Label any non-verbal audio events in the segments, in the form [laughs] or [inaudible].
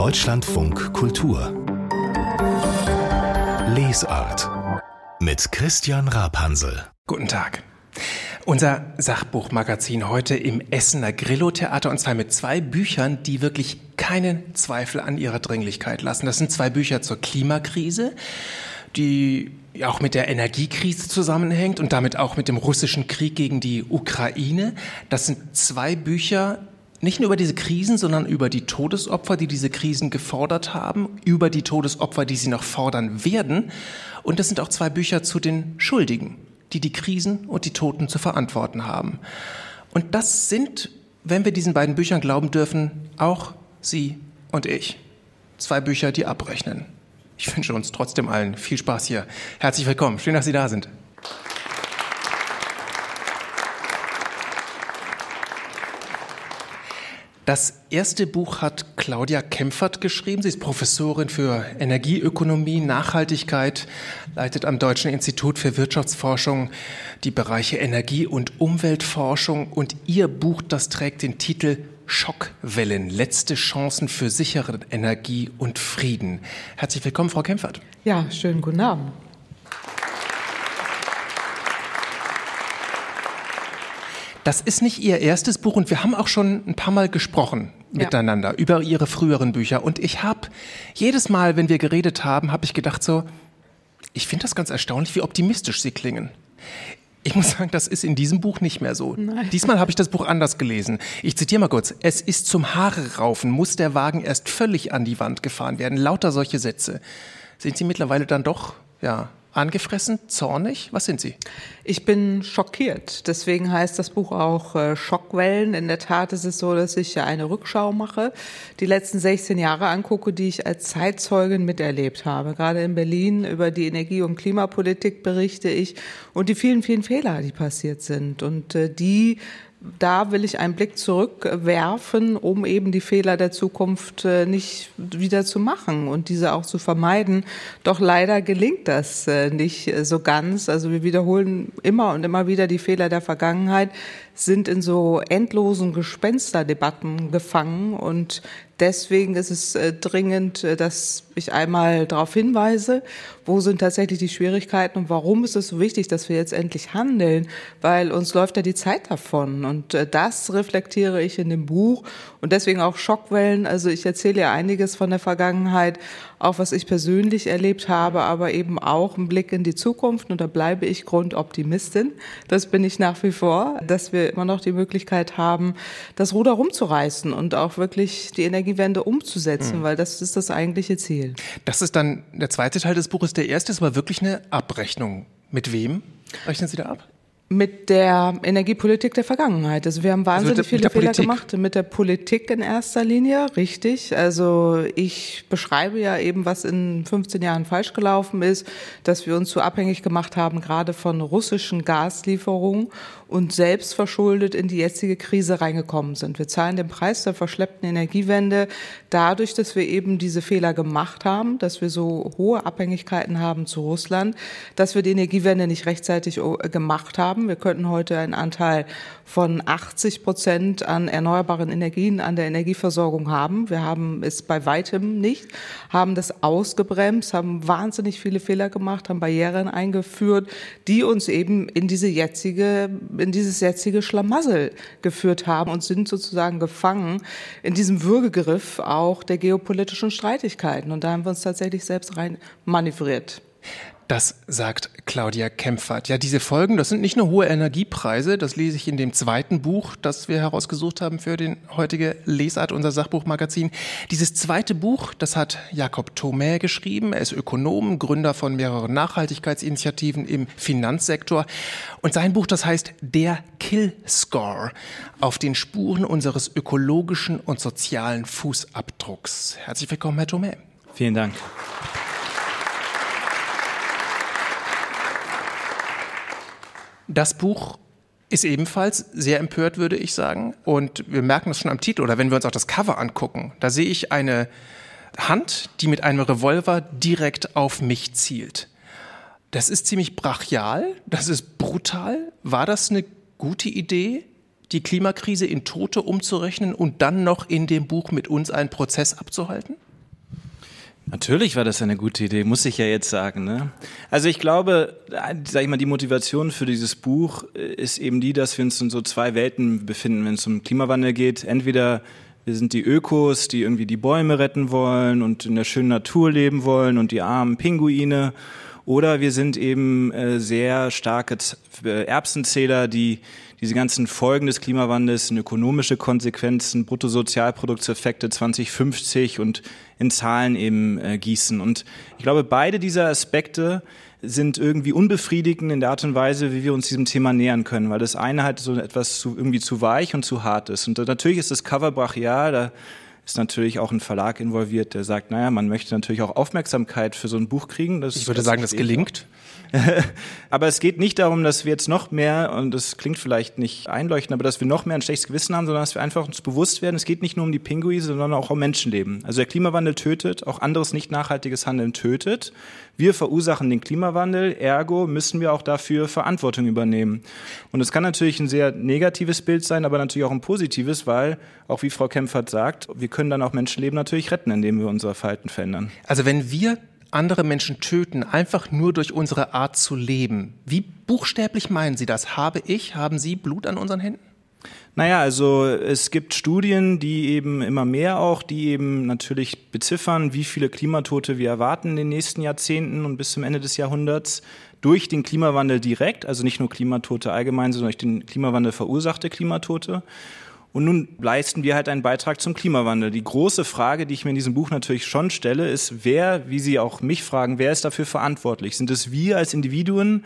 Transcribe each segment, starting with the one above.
Deutschlandfunk Kultur Lesart mit Christian Rapansel. Guten Tag. Unser Sachbuchmagazin heute im Essener Grillo-Theater und zwar mit zwei Büchern, die wirklich keinen Zweifel an ihrer Dringlichkeit lassen. Das sind zwei Bücher zur Klimakrise, die auch mit der Energiekrise zusammenhängt und damit auch mit dem russischen Krieg gegen die Ukraine. Das sind zwei Bücher, nicht nur über diese Krisen, sondern über die Todesopfer, die diese Krisen gefordert haben, über die Todesopfer, die sie noch fordern werden. Und das sind auch zwei Bücher zu den Schuldigen, die die Krisen und die Toten zu verantworten haben. Und das sind, wenn wir diesen beiden Büchern glauben dürfen, auch Sie und ich. Zwei Bücher, die abrechnen. Ich wünsche uns trotzdem allen viel Spaß hier. Herzlich willkommen. Schön, dass Sie da sind. Das erste Buch hat Claudia Kempfert geschrieben. Sie ist Professorin für Energieökonomie, Nachhaltigkeit, leitet am Deutschen Institut für Wirtschaftsforschung die Bereiche Energie- und Umweltforschung. Und ihr Buch, das trägt den Titel Schockwellen, letzte Chancen für sichere Energie und Frieden. Herzlich willkommen, Frau Kempfert. Ja, schönen guten Abend. Das ist nicht Ihr erstes Buch und wir haben auch schon ein paar Mal gesprochen ja. miteinander über Ihre früheren Bücher. Und ich habe jedes Mal, wenn wir geredet haben, habe ich gedacht so, ich finde das ganz erstaunlich, wie optimistisch Sie klingen. Ich muss sagen, das ist in diesem Buch nicht mehr so. Nein. Diesmal habe ich das Buch anders gelesen. Ich zitiere mal kurz. Es ist zum Haare raufen, muss der Wagen erst völlig an die Wand gefahren werden. Lauter solche Sätze. Sind Sie mittlerweile dann doch, ja, Angefressen, zornig? Was sind Sie? Ich bin schockiert. Deswegen heißt das Buch auch äh, Schockwellen. In der Tat ist es so, dass ich eine Rückschau mache, die letzten 16 Jahre angucke, die ich als Zeitzeugin miterlebt habe. Gerade in Berlin über die Energie- und Klimapolitik berichte ich und die vielen, vielen Fehler, die passiert sind und äh, die da will ich einen Blick zurückwerfen, um eben die Fehler der Zukunft äh, nicht wieder zu machen und diese auch zu vermeiden. Doch leider gelingt das äh, nicht so ganz. Also wir wiederholen immer und immer wieder die Fehler der Vergangenheit, sind in so endlosen Gespensterdebatten gefangen und deswegen ist es äh, dringend, dass ich einmal darauf hinweise, wo sind tatsächlich die Schwierigkeiten und warum ist es so wichtig, dass wir jetzt endlich handeln, weil uns läuft ja die Zeit davon und äh, das reflektiere ich in dem Buch und deswegen auch Schockwellen. Also ich erzähle ja einiges von der Vergangenheit, auch was ich persönlich erlebt habe, aber eben auch ein Blick in die Zukunft und da bleibe ich Grundoptimistin. Das bin ich nach wie vor, dass wir immer noch die Möglichkeit haben, das Ruder rumzureißen und auch wirklich die Energiewende umzusetzen, mhm. weil das ist das eigentliche Ziel. Das ist dann der zweite Teil des Buches. Der erste ist aber wirklich eine Abrechnung. Mit wem rechnen Sie da ab? Mit der Energiepolitik der Vergangenheit. Also wir haben also wahnsinnig also viele Fehler Politik. gemacht mit der Politik in erster Linie, richtig. Also ich beschreibe ja eben, was in 15 Jahren falsch gelaufen ist, dass wir uns zu so abhängig gemacht haben, gerade von russischen Gaslieferungen und selbst verschuldet in die jetzige Krise reingekommen sind. Wir zahlen den Preis der verschleppten Energiewende dadurch, dass wir eben diese Fehler gemacht haben, dass wir so hohe Abhängigkeiten haben zu Russland, dass wir die Energiewende nicht rechtzeitig gemacht haben. Wir könnten heute einen Anteil von 80 Prozent an erneuerbaren Energien an der Energieversorgung haben. Wir haben es bei weitem nicht, haben das ausgebremst, haben wahnsinnig viele Fehler gemacht, haben Barrieren eingeführt, die uns eben in diese jetzige in dieses jetzige Schlamassel geführt haben und sind sozusagen gefangen in diesem Würgegriff auch der geopolitischen Streitigkeiten. Und da haben wir uns tatsächlich selbst rein manövriert. Das sagt Claudia Kempfert. Ja, diese Folgen, das sind nicht nur hohe Energiepreise, das lese ich in dem zweiten Buch, das wir herausgesucht haben für den heutige Lesart, unser Sachbuchmagazin. Dieses zweite Buch, das hat Jakob Thomé geschrieben. Er ist Ökonom, Gründer von mehreren Nachhaltigkeitsinitiativen im Finanzsektor. Und sein Buch, das heißt Der Kill Score auf den Spuren unseres ökologischen und sozialen Fußabdrucks. Herzlich willkommen, Herr Thomé. Vielen Dank. Das Buch ist ebenfalls sehr empört, würde ich sagen. Und wir merken das schon am Titel oder wenn wir uns auch das Cover angucken. Da sehe ich eine Hand, die mit einem Revolver direkt auf mich zielt. Das ist ziemlich brachial, das ist brutal. War das eine gute Idee, die Klimakrise in Tote umzurechnen und dann noch in dem Buch mit uns einen Prozess abzuhalten? Natürlich war das eine gute Idee, muss ich ja jetzt sagen. Ne? Also ich glaube, sag ich mal, die Motivation für dieses Buch ist eben die, dass wir uns in so zwei Welten befinden, wenn es um Klimawandel geht. Entweder wir sind die Ökos, die irgendwie die Bäume retten wollen und in der schönen Natur leben wollen und die armen Pinguine. Oder wir sind eben äh, sehr starke äh, Erbsenzähler, die diese ganzen Folgen des Klimawandels ökonomische Konsequenzen, Bruttosozialproduktseffekte 2050 und in Zahlen eben äh, gießen. Und ich glaube, beide dieser Aspekte sind irgendwie unbefriedigend in der Art und Weise, wie wir uns diesem Thema nähern können, weil das eine halt so etwas zu, irgendwie zu weich und zu hart ist. Und natürlich ist das Cover brachial, da ist natürlich auch ein Verlag involviert, der sagt, naja, man möchte natürlich auch Aufmerksamkeit für so ein Buch kriegen. Das, ich würde sagen, das gelingt. [laughs] Aber es geht nicht darum, dass wir jetzt noch mehr, und das klingt vielleicht nicht einleuchtend, aber dass wir noch mehr ein schlechtes Gewissen haben, sondern dass wir einfach uns bewusst werden, es geht nicht nur um die Pinguine, sondern auch um Menschenleben. Also der Klimawandel tötet, auch anderes nicht nachhaltiges Handeln tötet. Wir verursachen den Klimawandel, ergo müssen wir auch dafür Verantwortung übernehmen. Und es kann natürlich ein sehr negatives Bild sein, aber natürlich auch ein positives, weil, auch wie Frau Kempfert sagt, wir können dann auch Menschenleben natürlich retten, indem wir unser Verhalten verändern. Also wenn wir andere Menschen töten, einfach nur durch unsere Art zu leben. Wie buchstäblich meinen Sie das? Habe ich, haben Sie Blut an unseren Händen? Naja, also es gibt Studien, die eben immer mehr auch, die eben natürlich beziffern, wie viele Klimatote wir erwarten in den nächsten Jahrzehnten und bis zum Ende des Jahrhunderts durch den Klimawandel direkt, also nicht nur Klimatote allgemein, sondern durch den Klimawandel verursachte Klimatote. Und nun leisten wir halt einen Beitrag zum Klimawandel. Die große Frage, die ich mir in diesem Buch natürlich schon stelle, ist, wer, wie Sie auch mich fragen, wer ist dafür verantwortlich? Sind es wir als Individuen,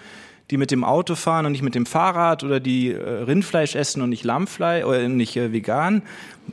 die mit dem Auto fahren und nicht mit dem Fahrrad oder die äh, Rindfleisch essen und nicht Lammfleisch oder nicht äh, vegan? [laughs]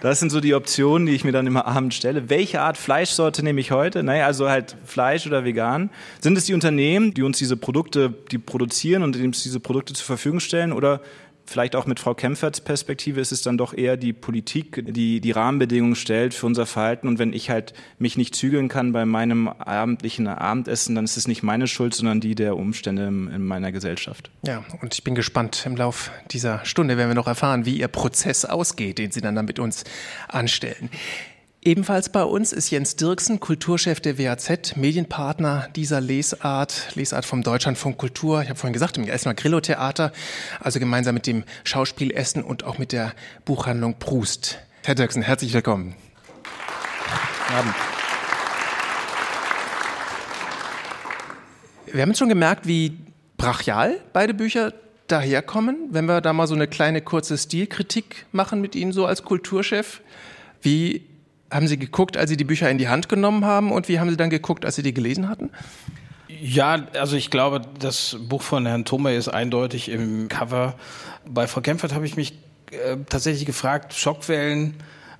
das sind so die Optionen, die ich mir dann immer abends stelle. Welche Art Fleischsorte nehme ich heute? Naja, also halt Fleisch oder vegan. Sind es die Unternehmen, die uns diese Produkte, die produzieren und uns diese Produkte zur Verfügung stellen? Oder vielleicht auch mit Frau Kempferts Perspektive ist es dann doch eher die Politik, die die Rahmenbedingungen stellt für unser Verhalten. Und wenn ich halt mich nicht zügeln kann bei meinem abendlichen Abendessen, dann ist es nicht meine Schuld, sondern die der Umstände in meiner Gesellschaft. Ja, und ich bin gespannt. Im Lauf dieser Stunde werden wir noch erfahren, wie Ihr Prozess ausgeht, den Sie dann, dann mit uns anstellen. Ebenfalls bei uns ist Jens Dirksen, Kulturchef der WAZ, Medienpartner dieser Lesart, Lesart vom Deutschlandfunk Kultur. Ich habe vorhin gesagt, im Essener Grillo Theater, also gemeinsam mit dem Schauspiel Essen und auch mit der Buchhandlung Prust. Herr Dirksen, herzlich willkommen. Abend. Wir haben jetzt schon gemerkt, wie brachial beide Bücher daherkommen. Wenn wir da mal so eine kleine kurze Stilkritik machen mit Ihnen so als Kulturchef, wie haben Sie geguckt, als Sie die Bücher in die Hand genommen haben und wie haben Sie dann geguckt, als Sie die gelesen hatten? Ja, also ich glaube, das Buch von Herrn Thome ist eindeutig im Cover. Bei Frau Kempfert habe ich mich äh, tatsächlich gefragt, Schockwellen,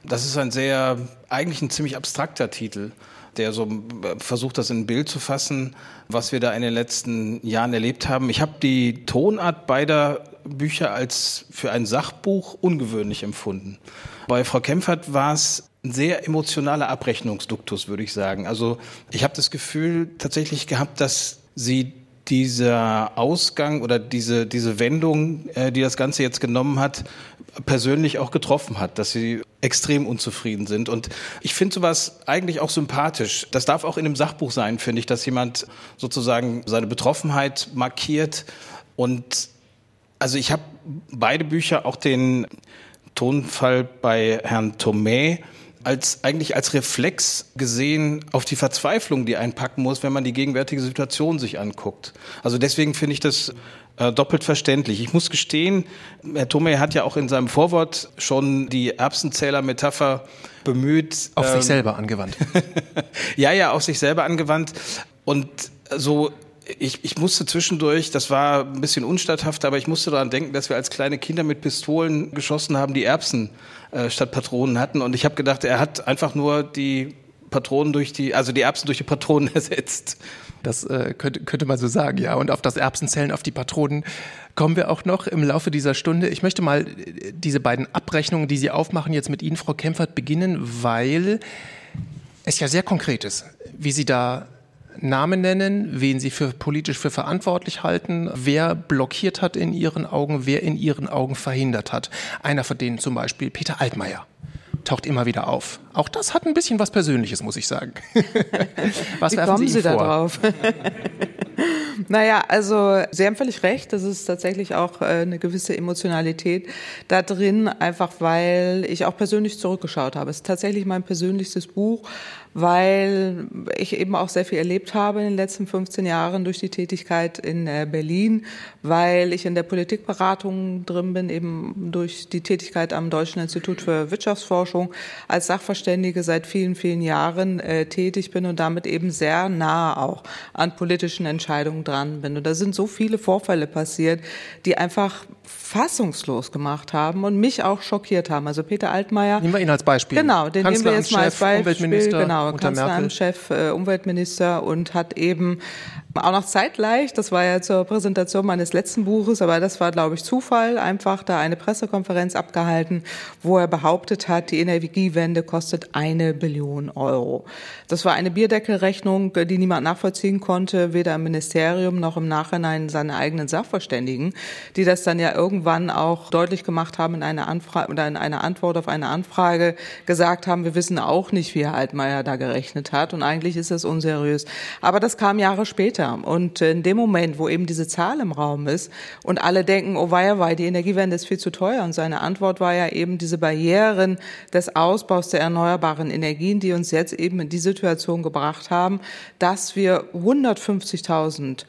das ist ein sehr, eigentlich ein ziemlich abstrakter Titel, der so äh, versucht, das in ein Bild zu fassen, was wir da in den letzten Jahren erlebt haben. Ich habe die Tonart beider Bücher als für ein Sachbuch ungewöhnlich empfunden. Bei Frau Kempfert war es ein sehr emotionaler Abrechnungsduktus, würde ich sagen. Also ich habe das Gefühl tatsächlich gehabt, dass sie dieser Ausgang oder diese, diese Wendung, äh, die das Ganze jetzt genommen hat, persönlich auch getroffen hat, dass sie extrem unzufrieden sind. Und ich finde sowas eigentlich auch sympathisch. Das darf auch in einem Sachbuch sein, finde ich, dass jemand sozusagen seine Betroffenheit markiert. Und also ich habe beide Bücher, auch den Tonfall bei Herrn Thomé, als eigentlich als Reflex gesehen auf die Verzweiflung, die einpacken muss, wenn man die gegenwärtige Situation sich anguckt. Also deswegen finde ich das äh, doppelt verständlich. Ich muss gestehen, Herr Thome hat ja auch in seinem Vorwort schon die Erbsenzähler-Metapher bemüht. Auf ähm, sich selber angewandt. [laughs] ja, ja, auf sich selber angewandt. Und so ich, ich musste zwischendurch, das war ein bisschen unstatthaft, aber ich musste daran denken, dass wir als kleine Kinder mit Pistolen geschossen haben, die Erbsen äh, statt Patronen hatten. Und ich habe gedacht, er hat einfach nur die Patronen durch die, also die Erbsen durch die Patronen [laughs] ersetzt. Das äh, könnte, könnte man so sagen, ja. Und auf das Erbsenzellen, auf die Patronen kommen wir auch noch im Laufe dieser Stunde. Ich möchte mal äh, diese beiden Abrechnungen, die Sie aufmachen, jetzt mit Ihnen, Frau Kempfert, beginnen, weil es ja sehr konkret ist, wie Sie da Namen nennen, wen Sie für politisch für verantwortlich halten, wer blockiert hat in Ihren Augen, wer in Ihren Augen verhindert hat. Einer von denen zum Beispiel Peter Altmaier. taucht immer wieder auf. Auch das hat ein bisschen was Persönliches, muss ich sagen. [laughs] was Wie kommen Sie, Sie da drauf? [laughs] Naja, also Sie haben völlig recht. Das ist tatsächlich auch äh, eine gewisse Emotionalität da drin, einfach weil ich auch persönlich zurückgeschaut habe. Es ist tatsächlich mein persönlichstes Buch, weil ich eben auch sehr viel erlebt habe in den letzten 15 Jahren durch die Tätigkeit in äh, Berlin, weil ich in der Politikberatung drin bin, eben durch die Tätigkeit am Deutschen Institut für Wirtschaftsforschung als Sachverständige seit vielen, vielen Jahren äh, tätig bin und damit eben sehr nah auch an politischen Entscheidungen dran bin. Und da sind so viele Vorfälle passiert, die einfach fassungslos gemacht haben und mich auch schockiert haben. Also Peter Altmaier. Nehmen wir ihn als Beispiel. Genau, den nehmen wir jetzt mal als Beispiel. Genau, Kanzleramtschef, äh, Umweltminister und hat eben auch noch zeitgleich, das war ja zur Präsentation meines letzten Buches, aber das war, glaube ich, Zufall, einfach da eine Pressekonferenz abgehalten, wo er behauptet hat, die Energiewende kostet eine Billion Euro. Das war eine Bierdeckelrechnung, die niemand nachvollziehen konnte, weder im Ministerium noch im Nachhinein seine eigenen Sachverständigen, die das dann ja irgendwann auch deutlich gemacht haben in einer Anfrage oder in einer Antwort auf eine Anfrage gesagt haben, wir wissen auch nicht, wie Herr Altmaier da gerechnet hat und eigentlich ist das unseriös. Aber das kam Jahre später. Und in dem Moment, wo eben diese Zahl im Raum ist und alle denken, oh weia, wei, die Energiewende ist viel zu teuer. Und seine Antwort war ja eben diese Barrieren des Ausbaus der erneuerbaren Energien, die uns jetzt eben in die Situation gebracht haben, dass wir 150.000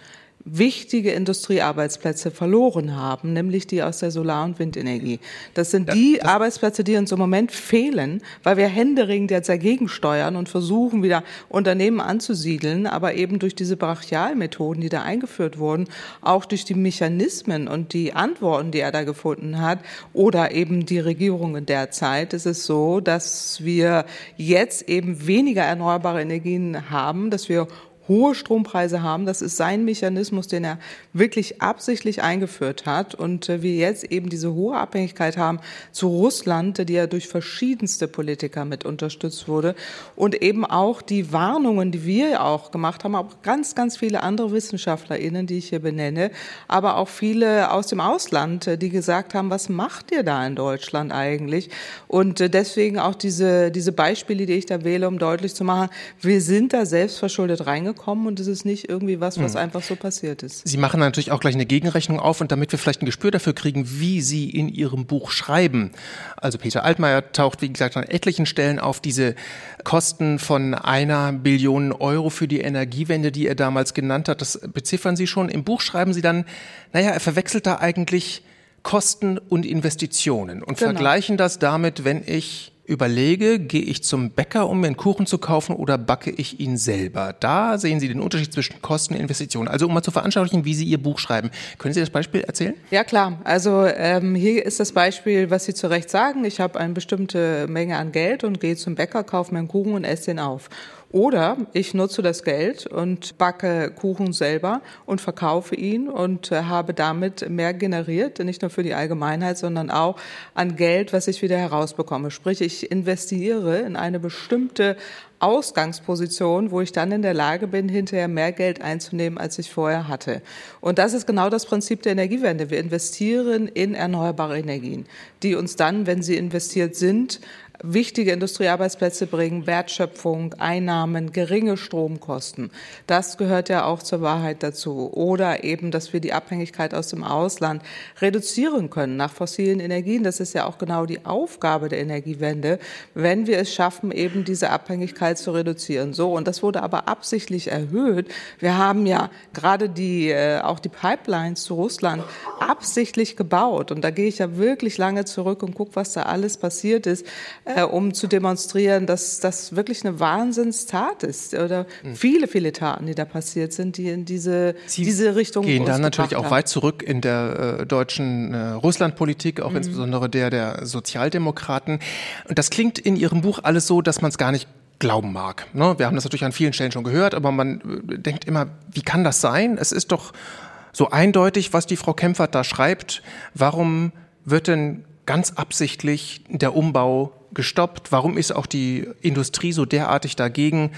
wichtige Industriearbeitsplätze verloren haben, nämlich die aus der Solar- und Windenergie. Das sind die das Arbeitsplätze, die uns im Moment fehlen, weil wir händeringend jetzt dagegen steuern und versuchen, wieder Unternehmen anzusiedeln, aber eben durch diese Brachialmethoden, die da eingeführt wurden, auch durch die Mechanismen und die Antworten, die er da gefunden hat, oder eben die Regierungen derzeit, ist es so, dass wir jetzt eben weniger erneuerbare Energien haben, dass wir hohe Strompreise haben. Das ist sein Mechanismus, den er wirklich absichtlich eingeführt hat und äh, wir jetzt eben diese hohe Abhängigkeit haben zu Russland, die ja durch verschiedenste Politiker mit unterstützt wurde und eben auch die Warnungen, die wir auch gemacht haben, auch ganz, ganz viele andere WissenschaftlerInnen, die ich hier benenne, aber auch viele aus dem Ausland, äh, die gesagt haben, was macht ihr da in Deutschland eigentlich? Und äh, deswegen auch diese, diese Beispiele, die ich da wähle, um deutlich zu machen, wir sind da selbstverschuldet reingekommen kommen und es ist nicht irgendwie was, was mhm. einfach so passiert ist. Sie machen natürlich auch gleich eine Gegenrechnung auf und damit wir vielleicht ein Gespür dafür kriegen, wie Sie in Ihrem Buch schreiben. Also Peter Altmaier taucht, wie gesagt, an etlichen Stellen auf diese Kosten von einer Billion Euro für die Energiewende, die er damals genannt hat. Das beziffern Sie schon. Im Buch schreiben Sie dann, naja, er verwechselt da eigentlich Kosten und Investitionen und genau. vergleichen das damit, wenn ich überlege, gehe ich zum Bäcker, um mir einen Kuchen zu kaufen oder backe ich ihn selber? Da sehen Sie den Unterschied zwischen Kosten und Investitionen. Also um mal zu veranschaulichen, wie Sie Ihr Buch schreiben. Können Sie das Beispiel erzählen? Ja klar. Also ähm, hier ist das Beispiel, was Sie zu Recht sagen. Ich habe eine bestimmte Menge an Geld und gehe zum Bäcker, kaufe mir einen Kuchen und esse den auf. Oder ich nutze das Geld und backe Kuchen selber und verkaufe ihn und äh, habe damit mehr generiert, nicht nur für die Allgemeinheit, sondern auch an Geld, was ich wieder herausbekomme. Sprich, ich investiere in eine bestimmte Ausgangsposition, wo ich dann in der Lage bin, hinterher mehr Geld einzunehmen, als ich vorher hatte. Und das ist genau das Prinzip der Energiewende. Wir investieren in erneuerbare Energien, die uns dann, wenn sie investiert sind, wichtige Industriearbeitsplätze bringen, Wertschöpfung, Einnahmen, geringe Stromkosten. Das gehört ja auch zur Wahrheit dazu. Oder eben, dass wir die Abhängigkeit aus dem Ausland reduzieren können nach fossilen Energien. Das ist ja auch genau die Aufgabe der Energiewende, wenn wir es schaffen, eben diese Abhängigkeit zu reduzieren. So. Und das wurde aber absichtlich erhöht. Wir haben ja gerade die, äh, auch die Pipelines zu Russland absichtlich gebaut. Und da gehe ich ja wirklich lange zurück und gucke, was da alles passiert ist äh, um zu demonstrieren, dass das wirklich eine Wahnsinnstat ist oder mhm. viele, viele Taten, die da passiert sind, die in diese, Sie diese Richtung gehen dann natürlich auch haben. weit zurück in der äh, deutschen äh, Russlandpolitik, auch mhm. insbesondere der der Sozialdemokraten. Und das klingt in Ihrem Buch alles so, dass man es gar nicht glauben mag. Ne? Wir haben das natürlich an vielen Stellen schon gehört, aber man äh, denkt immer, wie kann das sein? Es ist doch so eindeutig, was die Frau Kempfert da schreibt. Warum wird denn ganz absichtlich der Umbau gestoppt? Warum ist auch die Industrie so derartig dagegen?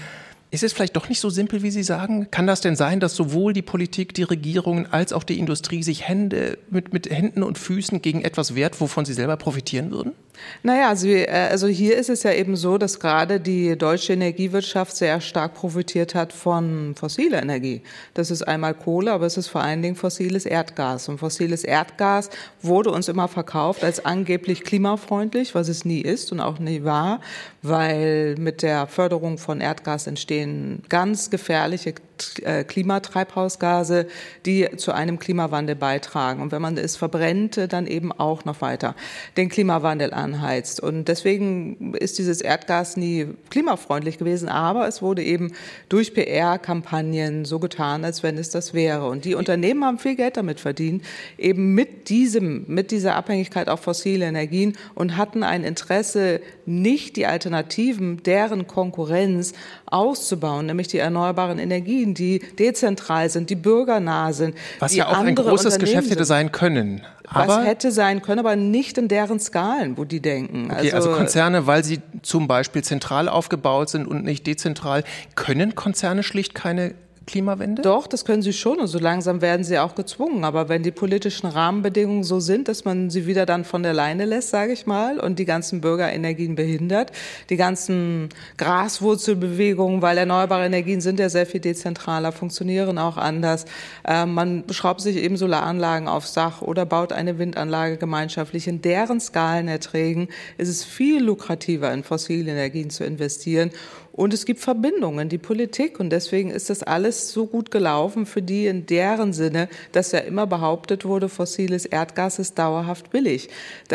Ist es vielleicht doch nicht so simpel, wie Sie sagen? Kann das denn sein, dass sowohl die Politik, die Regierungen als auch die Industrie sich Hände mit, mit Händen und Füßen gegen etwas wehrt, wovon sie selber profitieren würden? Naja, also, äh, also hier ist es ja eben so, dass gerade die deutsche Energiewirtschaft sehr stark profitiert hat von fossiler Energie. Das ist einmal Kohle, aber es ist vor allen Dingen fossiles Erdgas. Und fossiles Erdgas wurde uns immer verkauft als angeblich klimafreundlich, was es nie ist und auch nie war, weil mit der Förderung von Erdgas entstehen ganz gefährliche äh, Klimatreibhausgase, die zu einem Klimawandel beitragen. Und wenn man es verbrennt, dann eben auch noch weiter den Klimawandel anheizt. Und deswegen ist dieses Erdgas nie klimafreundlich gewesen, aber es wurde eben durch PR-Kampagnen so getan, als wenn es das wäre. Und die Unternehmen haben viel Geld damit verdient, eben mit diesem, mit dieser Abhängigkeit auf fossile Energien und hatten ein Interesse, nicht die Alternativen, deren Konkurrenz auszubauen, nämlich die erneuerbaren Energien, die dezentral sind, die bürgernah sind. Was ja auch ein großes Geschäft hätte sein können. Aber was hätte sein können, aber nicht in deren Skalen, wo die denken. Okay, also, also Konzerne, weil sie zum Beispiel zentral aufgebaut sind und nicht dezentral, können Konzerne schlicht keine Klimawende? Doch, das können sie schon und so langsam werden sie auch gezwungen. Aber wenn die politischen Rahmenbedingungen so sind, dass man sie wieder dann von der Leine lässt, sage ich mal, und die ganzen Bürgerenergien behindert, die ganzen Graswurzelbewegungen, weil erneuerbare Energien sind ja sehr viel dezentraler, funktionieren auch anders. Äh, man schraubt sich eben Solaranlagen aufs Dach oder baut eine Windanlage gemeinschaftlich. In deren Skalenerträgen ist es viel lukrativer, in fossile Energien zu investieren und es gibt Verbindungen, die Politik. Und deswegen ist das alles so gut gelaufen für die in deren Sinne, dass ja immer behauptet wurde, fossiles Erdgas ist dauerhaft billig.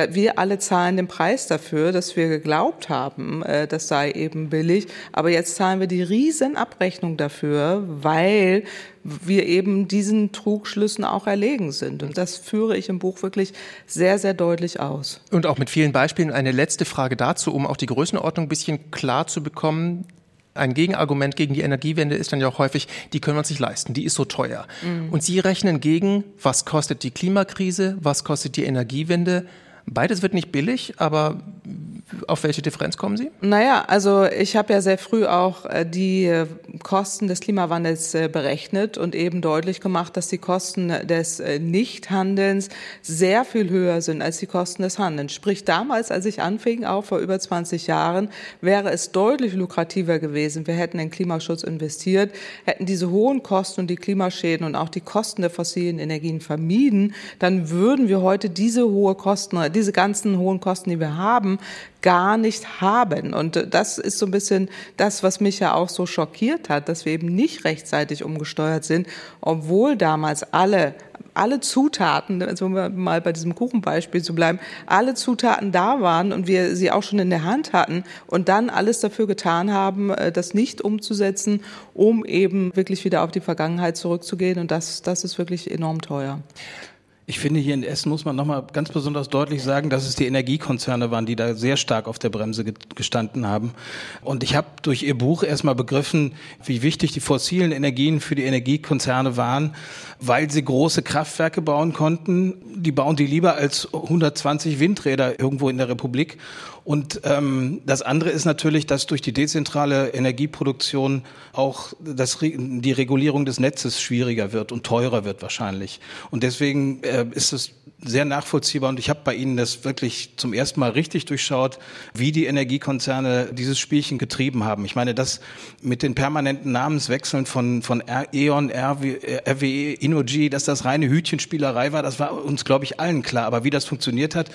wir alle zahlen den Preis dafür, dass wir geglaubt haben, äh, das sei eben billig. Aber jetzt zahlen wir die Riesenabrechnung dafür, weil wir eben diesen Trugschlüssen auch erlegen sind. Und das führe ich im Buch wirklich sehr, sehr deutlich aus. Und auch mit vielen Beispielen. Eine letzte Frage dazu, um auch die Größenordnung ein bisschen klar zu bekommen. Ein Gegenargument gegen die Energiewende ist dann ja auch häufig, die können wir uns nicht leisten, die ist so teuer. Mhm. Und Sie rechnen gegen, was kostet die Klimakrise, was kostet die Energiewende. Beides wird nicht billig, aber auf welche Differenz kommen Sie? Naja, also ich habe ja sehr früh auch äh, die äh, Kosten des Klimawandels äh, berechnet und eben deutlich gemacht, dass die Kosten des Nichthandelns sehr viel höher sind als die Kosten des Handelns. Sprich, damals, als ich anfing, auch vor über 20 Jahren, wäre es deutlich lukrativer gewesen. Wir hätten in Klimaschutz investiert, hätten diese hohen Kosten und die Klimaschäden und auch die Kosten der fossilen Energien vermieden, dann würden wir heute diese hohe Kosten, diese ganzen hohen Kosten, die wir haben, gar nicht haben. Und das ist so ein bisschen das, was mich ja auch so schockiert hat, dass wir eben nicht rechtzeitig umgesteuert sind, obwohl damals alle alle Zutaten, also um mal bei diesem Kuchenbeispiel zu bleiben, alle Zutaten da waren und wir sie auch schon in der Hand hatten und dann alles dafür getan haben, äh, das nicht umzusetzen, um eben wirklich wieder auf die Vergangenheit zurückzugehen. Und das, das ist wirklich enorm teuer. Ich finde, hier in Essen muss man nochmal ganz besonders deutlich sagen, dass es die Energiekonzerne waren, die da sehr stark auf der Bremse gestanden haben. Und ich habe durch Ihr Buch erstmal begriffen, wie wichtig die fossilen Energien für die Energiekonzerne waren, weil sie große Kraftwerke bauen konnten. Die bauen die lieber als 120 Windräder irgendwo in der Republik. Und ähm, das andere ist natürlich, dass durch die dezentrale Energieproduktion auch das, die Regulierung des Netzes schwieriger wird und teurer wird wahrscheinlich. Und deswegen äh, ist es sehr nachvollziehbar und ich habe bei Ihnen das wirklich zum ersten Mal richtig durchschaut, wie die Energiekonzerne dieses Spielchen getrieben haben. Ich meine, das mit den permanenten Namenswechseln von, von E.ON, RWE, Innogy, dass das reine Hütchenspielerei war, das war uns, glaube ich, allen klar. Aber wie das funktioniert hat,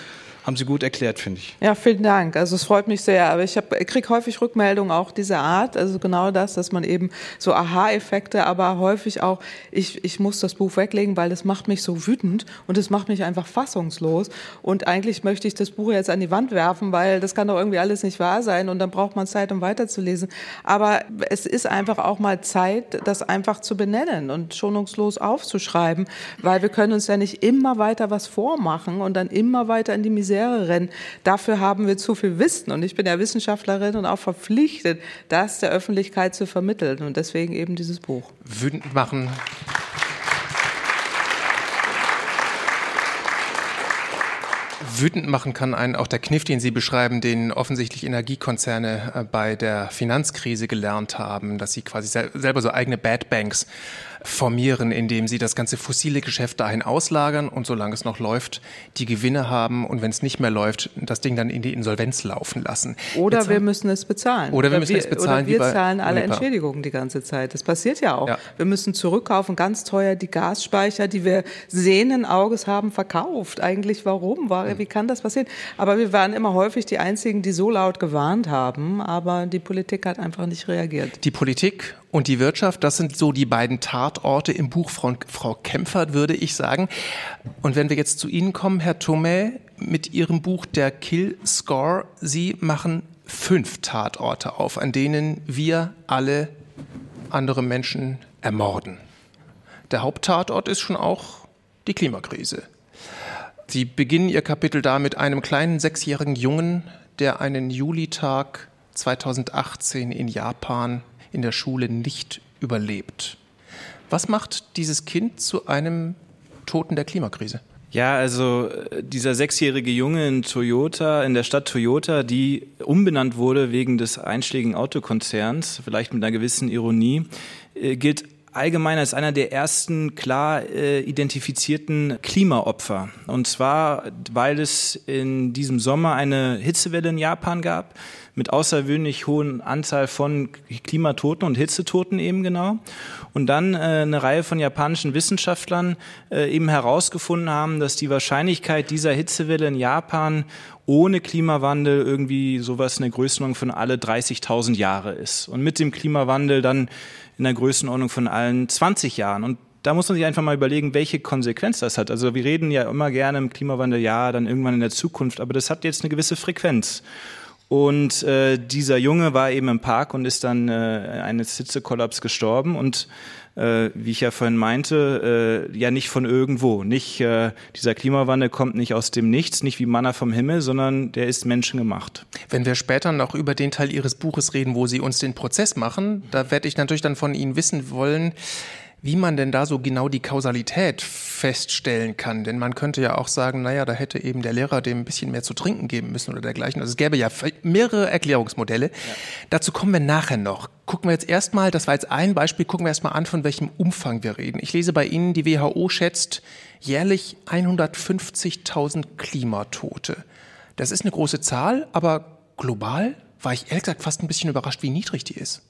haben Sie gut erklärt, finde ich. Ja, vielen Dank. Also es freut mich sehr. Aber ich, kriege häufig Rückmeldungen auch dieser Art. Also genau das, dass man eben so Aha-Effekte, aber häufig auch, ich, ich muss das Buch weglegen, weil das macht mich so wütend und es macht mich einfach fassungslos. Und eigentlich möchte ich das Buch jetzt an die Wand werfen, weil das kann doch irgendwie alles nicht wahr sein und dann braucht man Zeit, um weiterzulesen. Aber es ist einfach auch mal Zeit, das einfach zu benennen und schonungslos aufzuschreiben, weil wir können uns ja nicht immer weiter was vormachen und dann immer weiter in die Misere Rennen. Dafür haben wir zu viel Wissen. Und ich bin ja Wissenschaftlerin und auch verpflichtet, das der Öffentlichkeit zu vermitteln. Und deswegen eben dieses Buch. Wütend machen. Wütend machen kann einen auch der Kniff, den Sie beschreiben, den offensichtlich Energiekonzerne äh, bei der Finanzkrise gelernt haben, dass sie quasi selber so eigene Bad Banks formieren, indem sie das ganze fossile Geschäft dahin auslagern und solange es noch läuft, die Gewinne haben und wenn es nicht mehr läuft, das Ding dann in die Insolvenz laufen lassen. Oder Jetzt wir müssen es bezahlen. Oder wir müssen es bezahlen. Oder wir zahlen alle. Entschädigungen die ganze Zeit. Das passiert ja auch. Ja. Wir müssen zurückkaufen, ganz teuer die Gasspeicher, die wir sehenden Auges haben, verkauft. Eigentlich warum? Wie kann das passieren? Aber wir waren immer häufig die Einzigen, die so laut gewarnt haben, aber die Politik hat einfach nicht reagiert. Die Politik und die Wirtschaft, das sind so die beiden Tatorte im Buch von Frau Kempfert, würde ich sagen. Und wenn wir jetzt zu Ihnen kommen, Herr Thome, mit Ihrem Buch Der Kill Score, Sie machen fünf Tatorte auf, an denen wir alle andere Menschen ermorden. Der Haupttatort ist schon auch die Klimakrise. Sie beginnen Ihr Kapitel da mit einem kleinen sechsjährigen Jungen, der einen Julitag 2018 in Japan in der Schule nicht überlebt. Was macht dieses Kind zu einem Toten der Klimakrise? Ja, also äh, dieser sechsjährige Junge in Toyota, in der Stadt Toyota, die umbenannt wurde wegen des einschlägigen Autokonzerns, vielleicht mit einer gewissen Ironie, äh, gilt allgemein als einer der ersten klar äh, identifizierten Klimaopfer. Und zwar, weil es in diesem Sommer eine Hitzewelle in Japan gab mit außergewöhnlich hohen Anzahl von Klimatoten und Hitzetoten eben genau. Und dann äh, eine Reihe von japanischen Wissenschaftlern äh, eben herausgefunden haben, dass die Wahrscheinlichkeit dieser Hitzewelle in Japan ohne Klimawandel irgendwie sowas in der Größenordnung von alle 30.000 Jahre ist. Und mit dem Klimawandel dann in der Größenordnung von allen 20 Jahren. Und da muss man sich einfach mal überlegen, welche Konsequenz das hat. Also wir reden ja immer gerne im Klimawandel, ja, dann irgendwann in der Zukunft, aber das hat jetzt eine gewisse Frequenz. Und äh, dieser Junge war eben im Park und ist dann äh, eines Hitzekollaps gestorben und äh, wie ich ja vorhin meinte, äh, ja nicht von irgendwo. Nicht äh, dieser Klimawandel kommt nicht aus dem Nichts, nicht wie Manna vom Himmel, sondern der ist menschengemacht. Wenn wir später noch über den Teil Ihres Buches reden, wo Sie uns den Prozess machen, da werde ich natürlich dann von Ihnen wissen wollen, wie man denn da so genau die Kausalität feststellen kann. Denn man könnte ja auch sagen, naja, da hätte eben der Lehrer dem ein bisschen mehr zu trinken geben müssen oder dergleichen. Also es gäbe ja mehrere Erklärungsmodelle. Ja. Dazu kommen wir nachher noch. Gucken wir jetzt erstmal, das war jetzt ein Beispiel, gucken wir erstmal an, von welchem Umfang wir reden. Ich lese bei Ihnen, die WHO schätzt jährlich 150.000 Klimatote. Das ist eine große Zahl, aber global war ich ehrlich gesagt fast ein bisschen überrascht, wie niedrig die ist.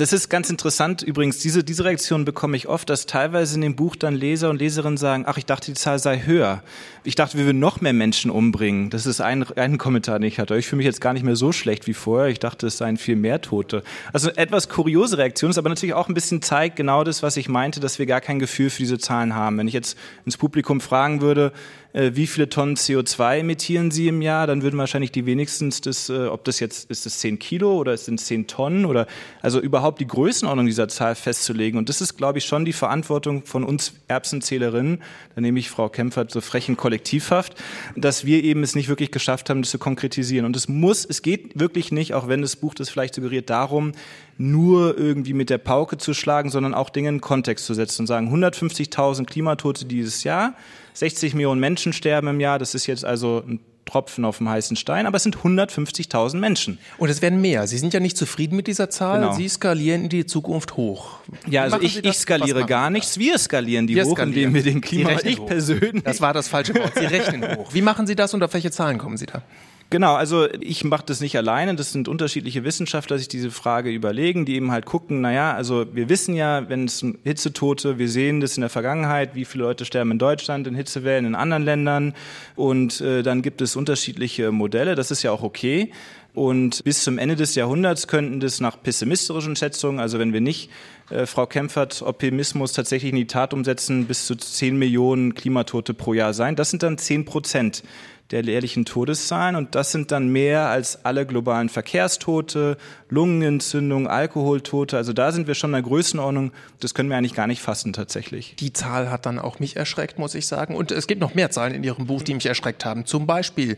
Das ist ganz interessant. Übrigens, diese, diese Reaktion bekomme ich oft, dass teilweise in dem Buch dann Leser und Leserinnen sagen, ach, ich dachte, die Zahl sei höher. Ich dachte, wir würden noch mehr Menschen umbringen. Das ist ein, ein Kommentar, den ich hatte. Ich fühle mich jetzt gar nicht mehr so schlecht wie vorher. Ich dachte, es seien viel mehr Tote. Also etwas kuriose Reaktion, ist aber natürlich auch ein bisschen zeigt genau das, was ich meinte, dass wir gar kein Gefühl für diese Zahlen haben. Wenn ich jetzt ins Publikum fragen würde, wie viele Tonnen CO2 emittieren Sie im Jahr, dann würden wahrscheinlich die wenigstens das, äh, ob das jetzt, ist es 10 Kilo oder sind es 10 Tonnen oder, also überhaupt die Größenordnung dieser Zahl festzulegen. Und das ist, glaube ich, schon die Verantwortung von uns Erbsenzählerinnen, da nehme ich Frau Kempfert so frechen Kollektivhaft, dass wir eben es nicht wirklich geschafft haben, das zu konkretisieren. Und es muss, es geht wirklich nicht, auch wenn das Buch das vielleicht suggeriert, darum, nur irgendwie mit der Pauke zu schlagen, sondern auch Dinge in Kontext zu setzen und sagen, 150.000 Klimatote dieses Jahr, 60 Millionen Menschen sterben im Jahr. Das ist jetzt also ein Tropfen auf dem heißen Stein, aber es sind 150.000 Menschen. Und es werden mehr. Sie sind ja nicht zufrieden mit dieser Zahl. Genau. Sie skalieren in die Zukunft hoch. Ja, also ich, ich skaliere gar nichts. Wir skalieren die wir hoch, skalieren. indem wir den Klima. Ich persönlich. Das war das falsche Wort. Sie [laughs] rechnen hoch. Wie machen Sie das und auf welche Zahlen kommen Sie da? Genau, also ich mache das nicht alleine. Das sind unterschiedliche Wissenschaftler, die sich diese Frage überlegen, die eben halt gucken, naja, also wir wissen ja, wenn es Hitzetote, wir sehen das in der Vergangenheit, wie viele Leute sterben in Deutschland, in Hitzewellen, in anderen Ländern. Und äh, dann gibt es unterschiedliche Modelle, das ist ja auch okay. Und bis zum Ende des Jahrhunderts könnten das nach pessimistischen Schätzungen, also wenn wir nicht äh, Frau Kempfert Optimismus tatsächlich in die Tat umsetzen, bis zu 10 Millionen Klimatote pro Jahr sein. Das sind dann 10 Prozent der jährlichen Todeszahlen und das sind dann mehr als alle globalen Verkehrstote, Lungenentzündung, Alkoholtote. Also da sind wir schon in der Größenordnung, das können wir eigentlich gar nicht fassen tatsächlich. Die Zahl hat dann auch mich erschreckt, muss ich sagen. Und es gibt noch mehr Zahlen in Ihrem Buch, die mich erschreckt haben. Zum Beispiel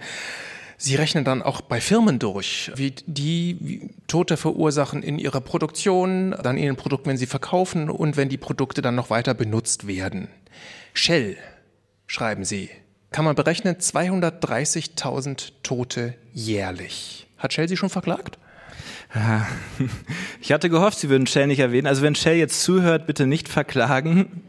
Sie rechnen dann auch bei Firmen durch, wie die Tote verursachen in ihrer Produktion, dann in den Produkten, wenn sie verkaufen und wenn die Produkte dann noch weiter benutzt werden. Shell, schreiben Sie, kann man berechnen 230.000 Tote jährlich. Hat Shell sie schon verklagt? [laughs] Ich hatte gehofft, Sie würden Shell nicht erwähnen. Also wenn Shell jetzt zuhört, bitte nicht verklagen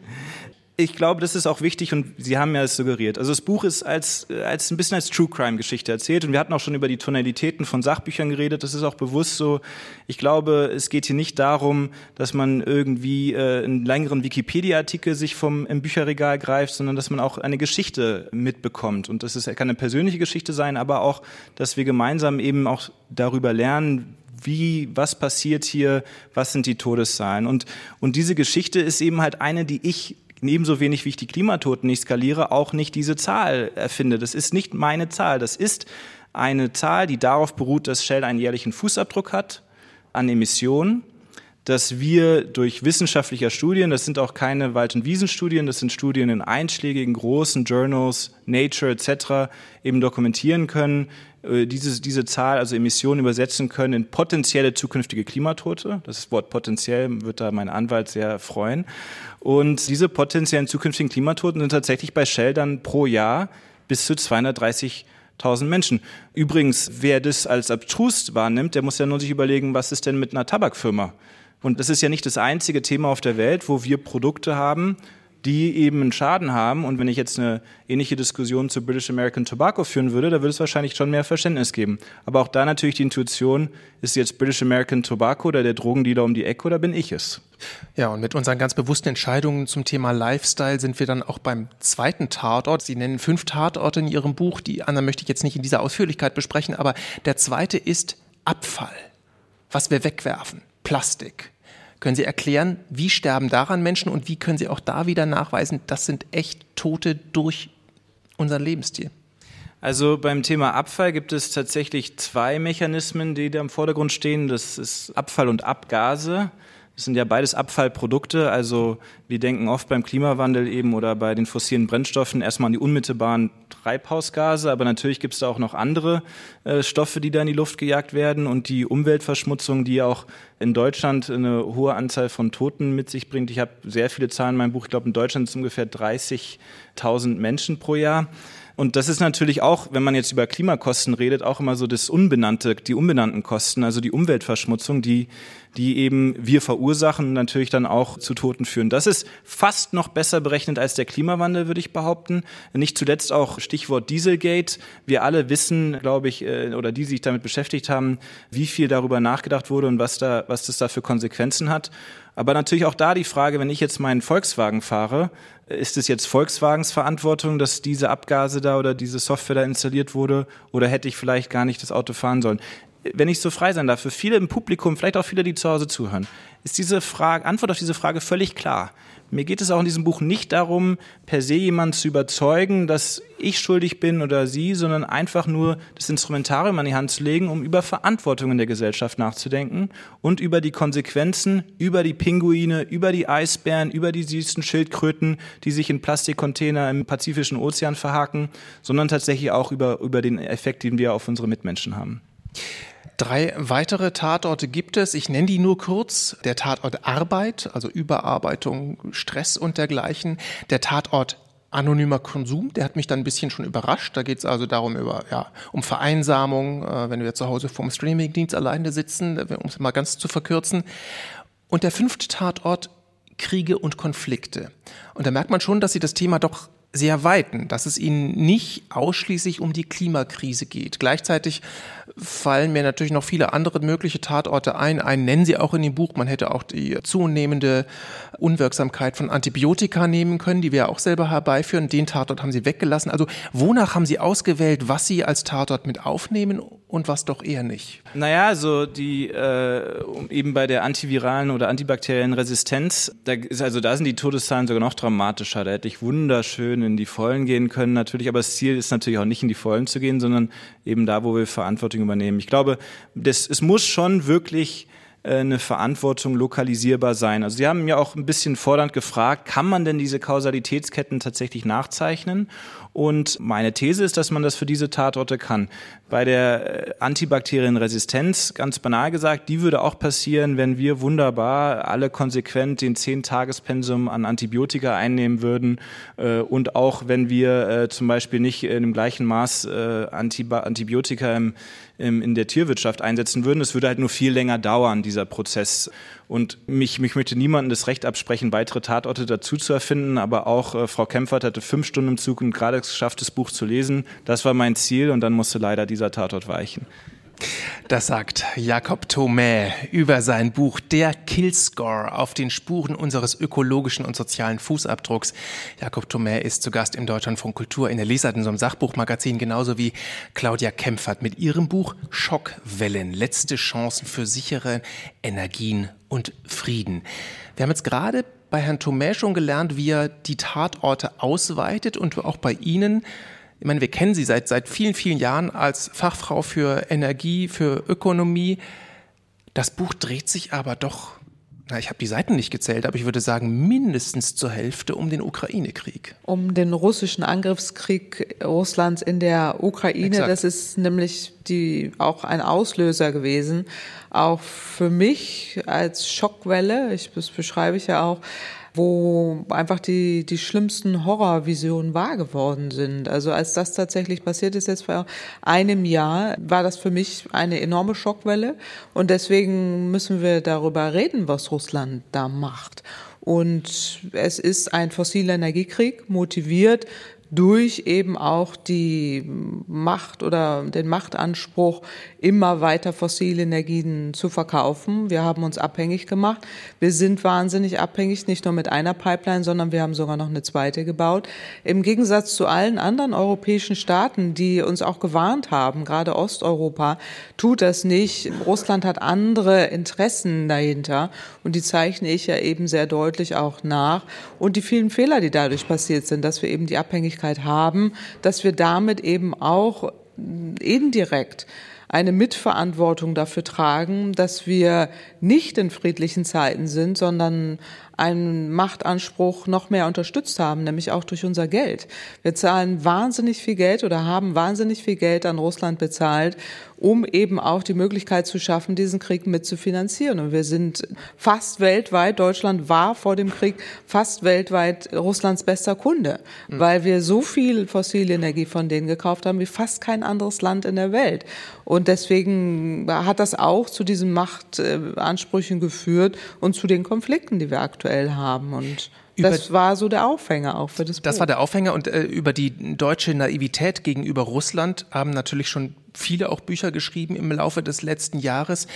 ich glaube, das ist auch wichtig und Sie haben ja es suggeriert. Also das Buch ist als, als ein bisschen als True Crime Geschichte erzählt und wir hatten auch schon über die Tonalitäten von Sachbüchern geredet. Das ist auch bewusst so. Ich glaube, es geht hier nicht darum, dass man irgendwie äh, einen längeren Wikipedia-Artikel sich vom im Bücherregal greift, sondern dass man auch eine Geschichte mitbekommt. Und das ist, kann eine persönliche Geschichte sein, aber auch, dass wir gemeinsam eben auch darüber lernen, wie, was passiert hier, was sind die Todeszahlen. Und, und diese Geschichte ist eben halt eine, die ich ebenso wenig wie ich die Klimatoten nicht skaliere, auch nicht diese Zahl erfinde. Das ist nicht meine Zahl. Das ist eine Zahl, die darauf beruht, dass Shell einen jährlichen Fußabdruck hat an Emissionen, dass wir durch wissenschaftliche Studien, das sind auch keine Wald- und Wiesenstudien, das sind Studien in einschlägigen großen Journals, Nature etc., eben dokumentieren können, äh, diese, diese Zahl, also Emissionen übersetzen können in potenzielle zukünftige Klimatote. Das Wort potenziell wird da mein Anwalt sehr freuen. Und diese potenziellen zukünftigen Klimatoten sind tatsächlich bei Shell dann pro Jahr bis zu 230.000 Menschen. Übrigens, wer das als abstrus wahrnimmt, der muss ja nur sich überlegen, was ist denn mit einer Tabakfirma? Und das ist ja nicht das einzige Thema auf der Welt, wo wir Produkte haben, die eben einen Schaden haben. Und wenn ich jetzt eine ähnliche Diskussion zu British American Tobacco führen würde, da würde es wahrscheinlich schon mehr Verständnis geben. Aber auch da natürlich die Intuition, ist jetzt British American Tobacco oder der Drogendealer um die Ecke oder bin ich es? Ja, und mit unseren ganz bewussten Entscheidungen zum Thema Lifestyle sind wir dann auch beim zweiten Tatort. Sie nennen fünf Tatorte in Ihrem Buch. Die anderen möchte ich jetzt nicht in dieser Ausführlichkeit besprechen, aber der zweite ist Abfall. Was wir wegwerfen. Plastik. Können Sie erklären, wie sterben daran Menschen und wie können Sie auch da wieder nachweisen, das sind echt Tote durch unseren Lebensstil? Also beim Thema Abfall gibt es tatsächlich zwei Mechanismen, die da im Vordergrund stehen. Das ist Abfall und Abgase. Das sind ja beides Abfallprodukte. Also wir denken oft beim Klimawandel eben oder bei den fossilen Brennstoffen erstmal an die unmittelbaren Treibhausgase, aber natürlich gibt es da auch noch andere äh, Stoffe, die da in die Luft gejagt werden und die Umweltverschmutzung, die auch in Deutschland eine hohe Anzahl von Toten mit sich bringt. Ich habe sehr viele Zahlen in meinem Buch. Ich glaube, in Deutschland sind es ungefähr 30.000 Menschen pro Jahr. Und das ist natürlich auch, wenn man jetzt über Klimakosten redet, auch immer so das Unbenannte, die unbenannten Kosten, also die Umweltverschmutzung, die, die eben wir verursachen und natürlich dann auch zu Toten führen. Das ist fast noch besser berechnet als der Klimawandel, würde ich behaupten. Nicht zuletzt auch Stichwort Dieselgate. Wir alle wissen, glaube ich, äh, oder die, die sich damit beschäftigt haben, wie viel darüber nachgedacht wurde und was da, was das da für Konsequenzen hat. Aber natürlich auch da die Frage, wenn ich jetzt meinen Volkswagen fahre, ist es jetzt Volkswagens Verantwortung, dass diese Abgase da oder diese Software da installiert wurde? Oder hätte ich vielleicht gar nicht das Auto fahren sollen? Wenn ich so frei sein darf, für viele im Publikum, vielleicht auch viele, die zu Hause zuhören, ist diese Frage, Antwort auf diese Frage völlig klar. Mir geht es auch in diesem Buch nicht darum, per se jemanden zu überzeugen, dass ich schuldig bin oder sie, sondern einfach nur das Instrumentarium an die Hand zu legen, um über Verantwortung in der Gesellschaft nachzudenken und über die Konsequenzen, über die Pinguine, über die Eisbären, über die süßen Schildkröten, die sich in Plastikcontainer im Pazifischen Ozean verhaken, sondern tatsächlich auch über, über den Effekt, den wir auf unsere Mitmenschen haben. Drei weitere Tatorte gibt es. Ich nenne die nur kurz. Der Tatort Arbeit, also Überarbeitung, Stress und dergleichen. Der Tatort anonymer Konsum, der hat mich dann ein bisschen schon überrascht. Da geht es also darum über ja um Vereinsamung, äh, wenn wir zu Hause vorm Streamingdienst alleine sitzen, äh, um es mal ganz zu verkürzen. Und der fünfte Tatort Kriege und Konflikte. Und da merkt man schon, dass sie das Thema doch sehr weiten, dass es ihnen nicht ausschließlich um die Klimakrise geht. Gleichzeitig fallen mir natürlich noch viele andere mögliche Tatorte ein. Einen nennen Sie auch in dem Buch. Man hätte auch die zunehmende Unwirksamkeit von Antibiotika nehmen können, die wir auch selber herbeiführen. Den Tatort haben Sie weggelassen. Also wonach haben Sie ausgewählt, was Sie als Tatort mit aufnehmen und was doch eher nicht? Naja, so die äh, eben bei der antiviralen oder antibakteriellen Resistenz, da ist also da sind die Todeszahlen sogar noch dramatischer. Da hätte ich wunderschön in die Vollen gehen können, natürlich. Aber das Ziel ist natürlich auch nicht in die Vollen zu gehen, sondern eben da, wo wir Verantwortung übernehmen. Ich glaube, das, es muss schon wirklich äh, eine Verantwortung lokalisierbar sein. Also Sie haben ja auch ein bisschen fordernd gefragt, kann man denn diese Kausalitätsketten tatsächlich nachzeichnen? Und meine These ist, dass man das für diese Tatorte kann. Bei der äh, Antibakterienresistenz, ganz banal gesagt, die würde auch passieren, wenn wir wunderbar alle konsequent den 10-Tages-Pensum an Antibiotika einnehmen würden äh, und auch wenn wir äh, zum Beispiel nicht in dem gleichen Maß Antibiotika in der Tierwirtschaft einsetzen würden. Es würde halt nur viel länger dauern, dieser Prozess. Und mich, mich möchte niemandem das Recht absprechen, weitere Tatorte dazu zu erfinden, aber auch äh, Frau Kempfert hatte fünf Stunden im Zug und gerade geschafft, das Buch zu lesen. Das war mein Ziel und dann musste leider dieser Tatort weichen. Das sagt Jakob Thomé über sein Buch Der Killscore auf den Spuren unseres ökologischen und sozialen Fußabdrucks. Jakob Thomé ist zu Gast im Deutschlandfunk Kultur in der Lesart im Sachbuchmagazin, genauso wie Claudia Kempfert mit ihrem Buch Schockwellen, letzte Chancen für sichere Energien und Frieden. Wir haben jetzt gerade bei Herrn Thomé schon gelernt, wie er die Tatorte ausweitet und auch bei Ihnen ich meine, wir kennen sie seit, seit vielen, vielen Jahren als Fachfrau für Energie, für Ökonomie. Das Buch dreht sich aber doch, na, ich habe die Seiten nicht gezählt, aber ich würde sagen, mindestens zur Hälfte um den Ukraine-Krieg. Um den russischen Angriffskrieg Russlands in der Ukraine. Exakt. Das ist nämlich die, auch ein Auslöser gewesen. Auch für mich als Schockwelle, ich, das beschreibe ich ja auch, wo einfach die, die schlimmsten Horrorvisionen wahr geworden sind. Also als das tatsächlich passiert ist, jetzt vor einem Jahr, war das für mich eine enorme Schockwelle. Und deswegen müssen wir darüber reden, was Russland da macht. Und es ist ein fossiler Energiekrieg, motiviert durch eben auch die Macht oder den Machtanspruch, immer weiter fossile Energien zu verkaufen. Wir haben uns abhängig gemacht. Wir sind wahnsinnig abhängig, nicht nur mit einer Pipeline, sondern wir haben sogar noch eine zweite gebaut. Im Gegensatz zu allen anderen europäischen Staaten, die uns auch gewarnt haben, gerade Osteuropa, tut das nicht. Russland hat andere Interessen dahinter und die zeichne ich ja eben sehr deutlich auch nach. Und die vielen Fehler, die dadurch passiert sind, dass wir eben die Abhängigkeit haben, dass wir damit eben auch indirekt eine Mitverantwortung dafür tragen, dass wir nicht in friedlichen Zeiten sind, sondern einen Machtanspruch noch mehr unterstützt haben, nämlich auch durch unser Geld. Wir zahlen wahnsinnig viel Geld oder haben wahnsinnig viel Geld an Russland bezahlt, um eben auch die Möglichkeit zu schaffen, diesen Krieg mitzufinanzieren. Und wir sind fast weltweit, Deutschland war vor dem Krieg fast weltweit Russlands bester Kunde, mhm. weil wir so viel fossile Energie von denen gekauft haben wie fast kein anderes Land in der Welt. Und deswegen hat das auch zu diesen Machtansprüchen geführt und zu den Konflikten, die wir aktuell haben. Und das war so der Aufhänger auch für das Buch. Das war der Aufhänger und äh, über die deutsche Naivität gegenüber Russland haben natürlich schon viele auch Bücher geschrieben im Laufe des letzten Jahres,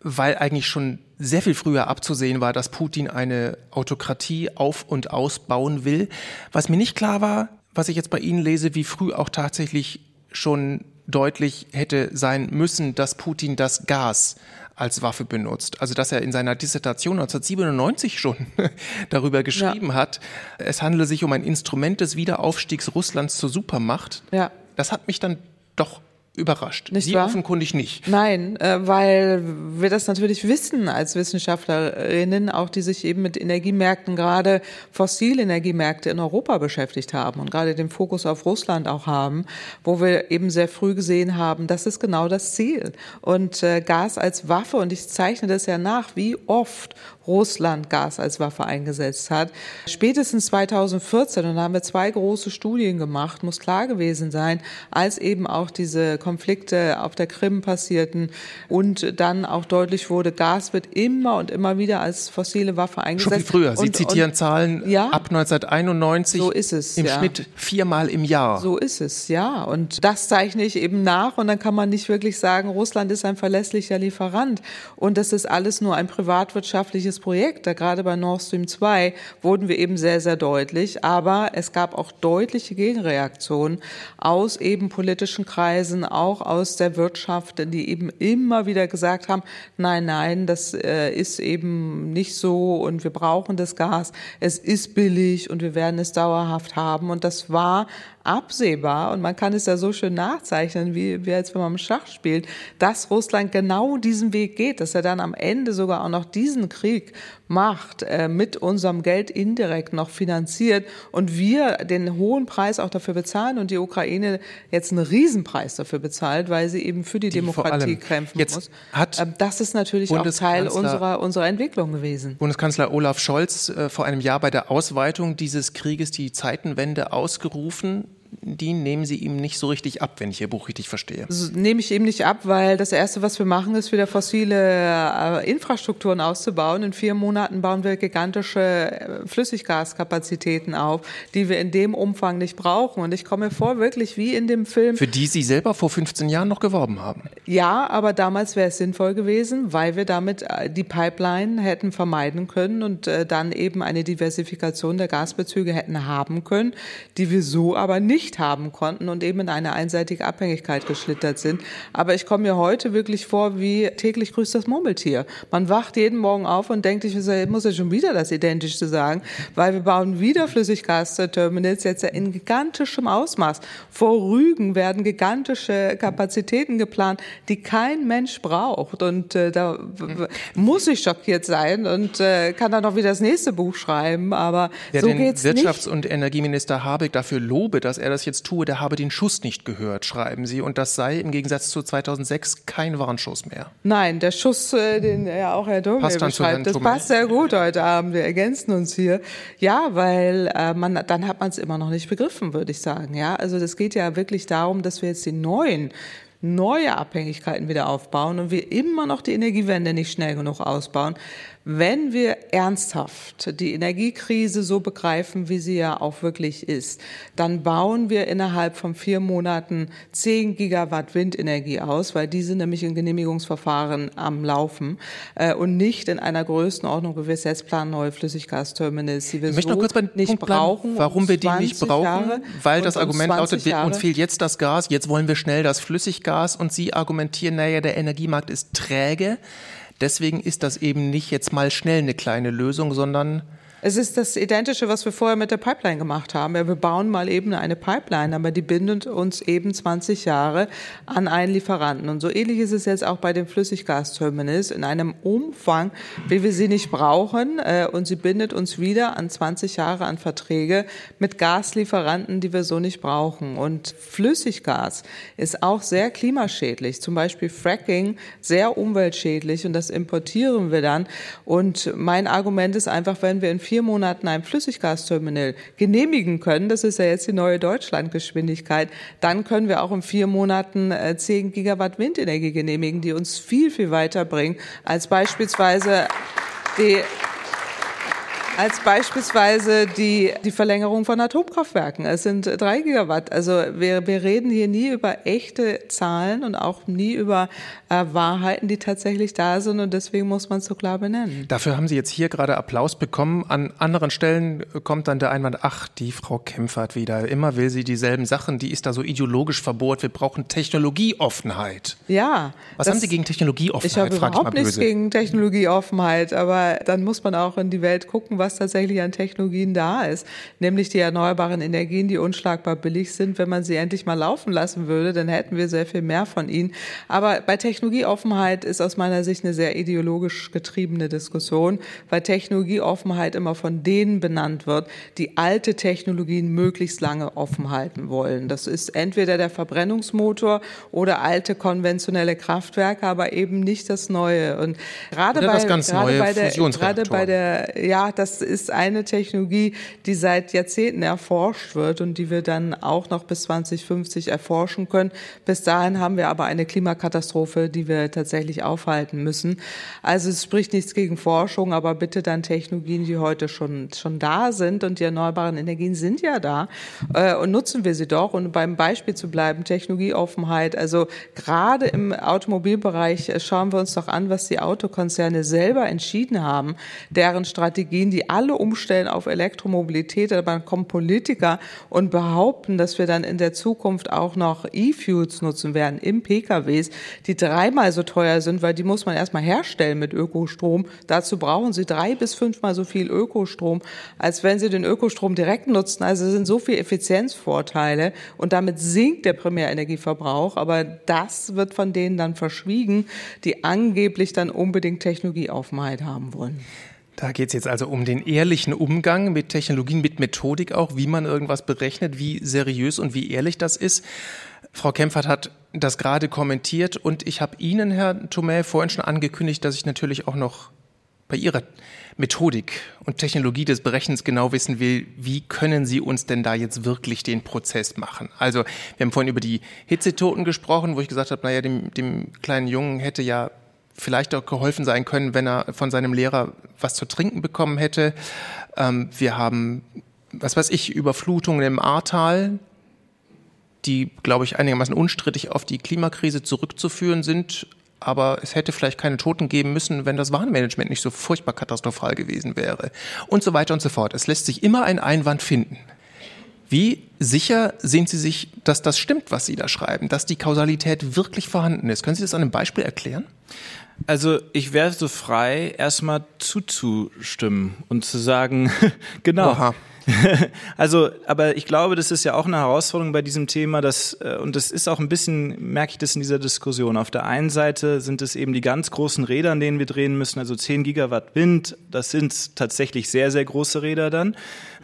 weil eigentlich schon sehr viel früher abzusehen war, dass Putin eine Autokratie auf und ausbauen will. Was mir nicht klar war, was ich jetzt bei Ihnen lese, wie früh auch tatsächlich schon deutlich hätte sein müssen, dass Putin das Gas als Waffe benutzt. Also dass er in seiner Dissertation 1997 schon [laughs] darüber geschrieben ja. hat, es handele sich um ein Instrument des Wiederaufstiegs Russlands zur Supermacht. Ja. Das hat mich dann doch überrascht. Nicht Sie wahr? offenkundig nicht. Nein, äh, weil wir das natürlich wissen als Wissenschaftlerinnen, auch die sich eben mit Energiemärkten, gerade fossile Energiemärkte in Europa beschäftigt haben und gerade den Fokus auf Russland auch haben, wo wir eben sehr früh gesehen haben, das ist genau das Ziel. Und äh, Gas als Waffe, und ich zeichne das ja nach, wie oft Russland Gas als Waffe eingesetzt hat. Spätestens 2014, und da haben wir zwei große Studien gemacht, muss klar gewesen sein, als eben auch diese Konflikte auf der Krim passierten und dann auch deutlich wurde, Gas wird immer und immer wieder als fossile Waffe eingesetzt. Schon früher. Sie und, zitieren und, Zahlen ja, ab 1991. So ist es. Im ja. Schnitt viermal im Jahr. So ist es, ja. Und das zeichne ich eben nach und dann kann man nicht wirklich sagen, Russland ist ein verlässlicher Lieferant und das ist alles nur ein privatwirtschaftliches Projekt. Da gerade bei Nord Stream 2 wurden wir eben sehr, sehr deutlich. Aber es gab auch deutliche Gegenreaktionen aus eben politischen Kreisen, auch aus der Wirtschaft, die eben immer wieder gesagt haben, nein, nein, das äh, ist eben nicht so und wir brauchen das Gas. Es ist billig und wir werden es dauerhaft haben. Und das war absehbar und man kann es ja so schön nachzeichnen, wie, wie als wenn man Schach spielt, dass Russland genau diesen Weg geht, dass er dann am Ende sogar auch noch diesen Krieg macht, äh, mit unserem Geld indirekt noch finanziert und wir den hohen Preis auch dafür bezahlen und die Ukraine jetzt einen Riesenpreis dafür bezahlt, weil sie eben für die, die Demokratie kämpfen jetzt muss. Hat Ähm, das ist natürlich auch Teil unserer, unserer Entwicklung gewesen. Bundeskanzler Olaf Scholz äh, vor einem Jahr bei der Ausweitung dieses Krieges die Zeitenwende ausgerufen. Die nehmen Sie ihm nicht so richtig ab, wenn ich Ihr Buch richtig verstehe. Das nehme ich eben nicht ab, weil das Erste, was wir machen, ist wieder fossile äh, Infrastrukturen auszubauen. In vier Monaten bauen wir gigantische äh, Flüssiggaskapazitäten auf, die wir in dem Umfang nicht brauchen. Und ich komme mir vor, wirklich wie in dem Film. Für die Sie selber vor 15 Jahren noch geworben haben. Ja, aber damals wäre es sinnvoll gewesen, weil wir damit äh, die Pipeline hätten vermeiden können und dann eben eine Diversifikation der Gasbezüge hätten haben können, die wir so aber nicht haben konnten und eben in eine einseitige Abhängigkeit geschlittert sind. Aber ich komme mir heute wirklich vor, wie täglich grüßt das Murmeltier. Man wacht jeden Morgen auf und denkt, ich muss ja schon wieder das Identische sagen, weil wir bauen wieder Flüssiggasterminals jetzt in gigantischem Ausmaß. Vor Rügen werden gigantische Kapazitäten geplant, die kein Mensch braucht. Und äh, da muss ich schockiert sein und äh, kann dann auch wieder das nächste Buch schreiben. Aber Wer so den geht's Wirtschafts- nicht. und Energieminister Habeck dafür lobe, dass er das jetzt tue, der habe den Schuss nicht gehört, schreiben Sie. Und das sei im Gegensatz zu 2006 kein Warnschuss mehr. Nein, der Schuss, äh, den ja auch Herr Herrn beschreibt, das passt sehr gut heute Abend. Wir ergänzen uns hier. Ja, weil äh, man, dann hat man es immer noch nicht begriffen, würde ich sagen. Ja, also das geht ja wirklich darum, dass wir jetzt die neuen neue Abhängigkeiten wieder aufbauen und wir immer noch die Energiewende nicht schnell genug ausbauen. Wenn wir ernsthaft die Energiekrise so begreifen, wie sie ja auch wirklich ist, dann bauen wir innerhalb von vier Monaten 10 Gigawatt Windenergie aus, weil diese nämlich in Genehmigungsverfahren am Laufen äh, und nicht in einer Größenordnung, wie wir es jetzt planen, neue Flüssiggasterminals, die wir Ich möchte so noch kurz nicht Punkt brauchen. warum um wir die nicht 20 brauchen, Jahre weil das um Argument 20 lautet, wir, uns Jahre. fehlt jetzt das Gas, jetzt wollen wir schnell das Flüssiggas und Sie argumentieren, naja, der Energiemarkt ist träge. Deswegen ist das eben nicht jetzt mal schnell eine kleine Lösung, sondern Es ist das Identische, was wir vorher mit der Pipeline gemacht haben. Ja, wir bauen mal eben eine Pipeline, aber die bindet uns eben 20 Jahre an einen Lieferanten. Und so ähnlich ist es jetzt auch bei den Flüssiggasterminals in einem Umfang, wie wir sie nicht brauchen. Äh, Und sie bindet uns wieder an 20 Jahre an Verträge mit Gaslieferanten, die wir so nicht brauchen. Und Flüssiggas ist auch sehr klimaschädlich. Zum Beispiel Fracking sehr umweltschädlich und das importieren wir dann. Und mein Argument ist einfach, wenn wir in vier Monaten ein Flüssiggasterminal genehmigen können, das ist ja jetzt die neue Deutschlandgeschwindigkeit, dann können wir auch in vier Monaten äh, 10 Gigawatt Windenergie genehmigen, die uns viel, viel weiterbringen als beispielsweise die als beispielsweise die, die Verlängerung von Atomkraftwerken. Es sind drei Gigawatt. Also wir, wir reden hier nie über echte Zahlen und auch nie über äh, Wahrheiten, die tatsächlich da sind. Und deswegen muss man es so klar benennen. dafür haben Sie jetzt hier gerade Applaus bekommen. An anderen Stellen kommt dann der Einwand, ach, die Frau Kempfert wieder. Immer will sie dieselben Sachen, die ist da so ideologisch verbohrt. Wir brauchen Technologieoffenheit. Ja. Was haben Sie gegen Technologieoffenheit? Ich habe überhaupt mal nichts böse. gegen Technologieoffenheit, aber dann muss man auch in die Welt gucken, was tatsächlich an Technologien da ist. Nämlich die erneuerbaren Energien, die unschlagbar billig sind. Wenn man sie endlich mal laufen lassen würde, dann hätten wir sehr viel mehr von ihnen. Aber bei Technologieoffenheit ist aus meiner Sicht eine sehr ideologisch getriebene Diskussion, weil Technologieoffenheit immer von denen benannt wird, die alte Technologien möglichst lange offen halten wollen. Das ist entweder der Verbrennungsmotor oder alte konventionelle Kraftwerke, aber eben nicht das Neue. Und gerade Oder bei, gerade neue bei der, gerade bei der, ja, das ist eine Technologie, die seit Jahrzehnten erforscht wird und die wir dann auch noch bis 2050 erforschen können. Bis dahin haben wir aber eine Klimakatastrophe, die wir tatsächlich aufhalten müssen. Also es spricht nichts gegen Forschung, aber bitte dann Technologien, die heute schon, schon da sind und die erneuerbaren Energien sind ja da äh, und nutzen wir sie doch. Und beim Beispiel zu bleiben, Technologieoffenheit, also gerade im Automobilbereich äh, schauen wir uns doch an, was die Autokonzerne selber entschieden haben, deren Strategien, die die alle umstellen auf Elektromobilität, aber dann kommen Politiker und behaupten, dass wir dann in der Zukunft auch noch E-Fuels nutzen werden im PKWs, die dreimal so teuer sind, weil die muss man erstmal herstellen mit Ökostrom. Dazu brauchen sie drei bis fünfmal so viel Ökostrom, als wenn sie den Ökostrom direkt nutzen. Also sind so viele Effizienzvorteile und damit sinkt der Primärenergieverbrauch. Aber das wird von denen dann verschwiegen, die angeblich dann unbedingt Technologieaufenheit haben wollen. Da geht es jetzt also um den ehrlichen Umgang mit Technologien, mit Methodik auch, wie man irgendwas berechnet, wie seriös und wie ehrlich das ist. Frau Kempfert hat das gerade kommentiert und ich habe Ihnen, Herr Thomé, vorhin schon angekündigt, dass ich natürlich auch noch bei Ihrer Methodik und Technologie des Berechnens genau wissen will, wie können Sie uns denn da jetzt wirklich den Prozess machen? Also wir haben vorhin über die Hitzetoten gesprochen, wo ich gesagt habe, naja, dem, dem kleinen Jungen hätte ja vielleicht auch geholfen sein können, wenn er von seinem Lehrer was zu trinken bekommen hätte. Ähm, wir haben, was weiß ich, Überflutungen im Ahrtal, die, glaube ich, einigermaßen unstrittig auf die Klimakrise zurückzuführen sind. Aber es hätte vielleicht keine Toten geben müssen, wenn das Warnmanagement nicht so furchtbar katastrophal gewesen wäre. Und so weiter und so fort. Es lässt sich immer ein Einwand finden. Wie sicher sind Sie sich, dass das stimmt, was Sie da schreiben, dass die Kausalität wirklich vorhanden ist? Können Sie das an einem Beispiel erklären? Also ich wäre so frei, erstmal zuzustimmen und zu sagen, [laughs] genau. Oha. [laughs] Also, aber ich glaube, das ist ja auch eine Herausforderung bei diesem Thema, dass, äh, und das ist auch ein bisschen, merke ich das in dieser Diskussion. Auf der einen Seite sind es eben die ganz großen Räder, an denen wir drehen müssen, also 10 Gigawatt Wind, das sind tatsächlich sehr, sehr große Räder dann.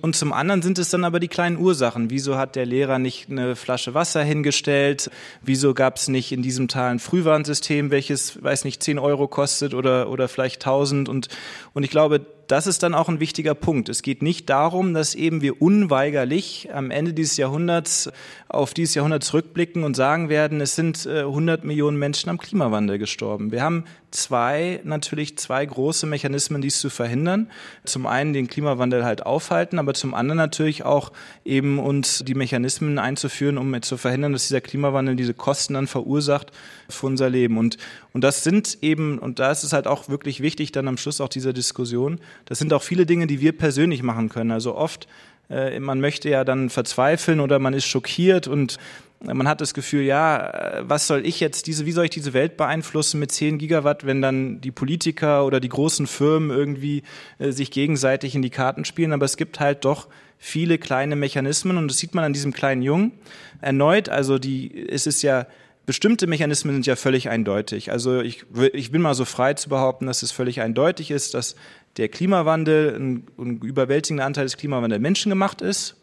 Und zum anderen sind es dann aber die kleinen Ursachen. Wieso hat der Lehrer nicht eine Flasche Wasser hingestellt? Wieso gab es nicht in diesem Tal ein Frühwarnsystem, welches, weiß nicht, 10 Euro kostet oder, oder vielleicht 1000? Und, und ich glaube, das ist dann auch ein wichtiger Punkt. Es geht nicht darum, dass eben wir unweigerlich am Ende dieses Jahrhunderts auf dieses Jahrhundert zurückblicken und sagen werden, es sind 100 äh, Millionen Menschen am Klimawandel gestorben. Wir haben zwei, natürlich zwei große Mechanismen, dies zu verhindern. Zum einen den Klimawandel halt aufhalten, aber zum anderen natürlich auch eben uns die Mechanismen einzuführen, um zu verhindern, dass dieser Klimawandel diese Kosten dann verursacht für unser Leben. Und, und das sind eben, und da ist es halt auch wirklich wichtig, dann am Schluss auch dieser Diskussion, das sind auch viele Dinge, die wir persönlich machen können. Also oft äh, man möchte ja dann verzweifeln oder man ist schockiert und man hat das Gefühl, ja, äh, was soll ich jetzt diese, wie soll ich diese Welt beeinflussen mit 10 Gigawatt, wenn dann die Politiker oder die großen Firmen irgendwie äh, sich gegenseitig in die Karten spielen? Aber es gibt halt doch viele kleine Mechanismen und das sieht man an diesem kleinen Jungen erneut. Also die, es ist ja, bestimmte Mechanismen sind ja völlig eindeutig. Also ich, ich bin mal so frei zu behaupten, dass es völlig eindeutig ist, dass der Klimawandel, ein, ein überwältigender Anteil des Klimawandels menschengemacht ist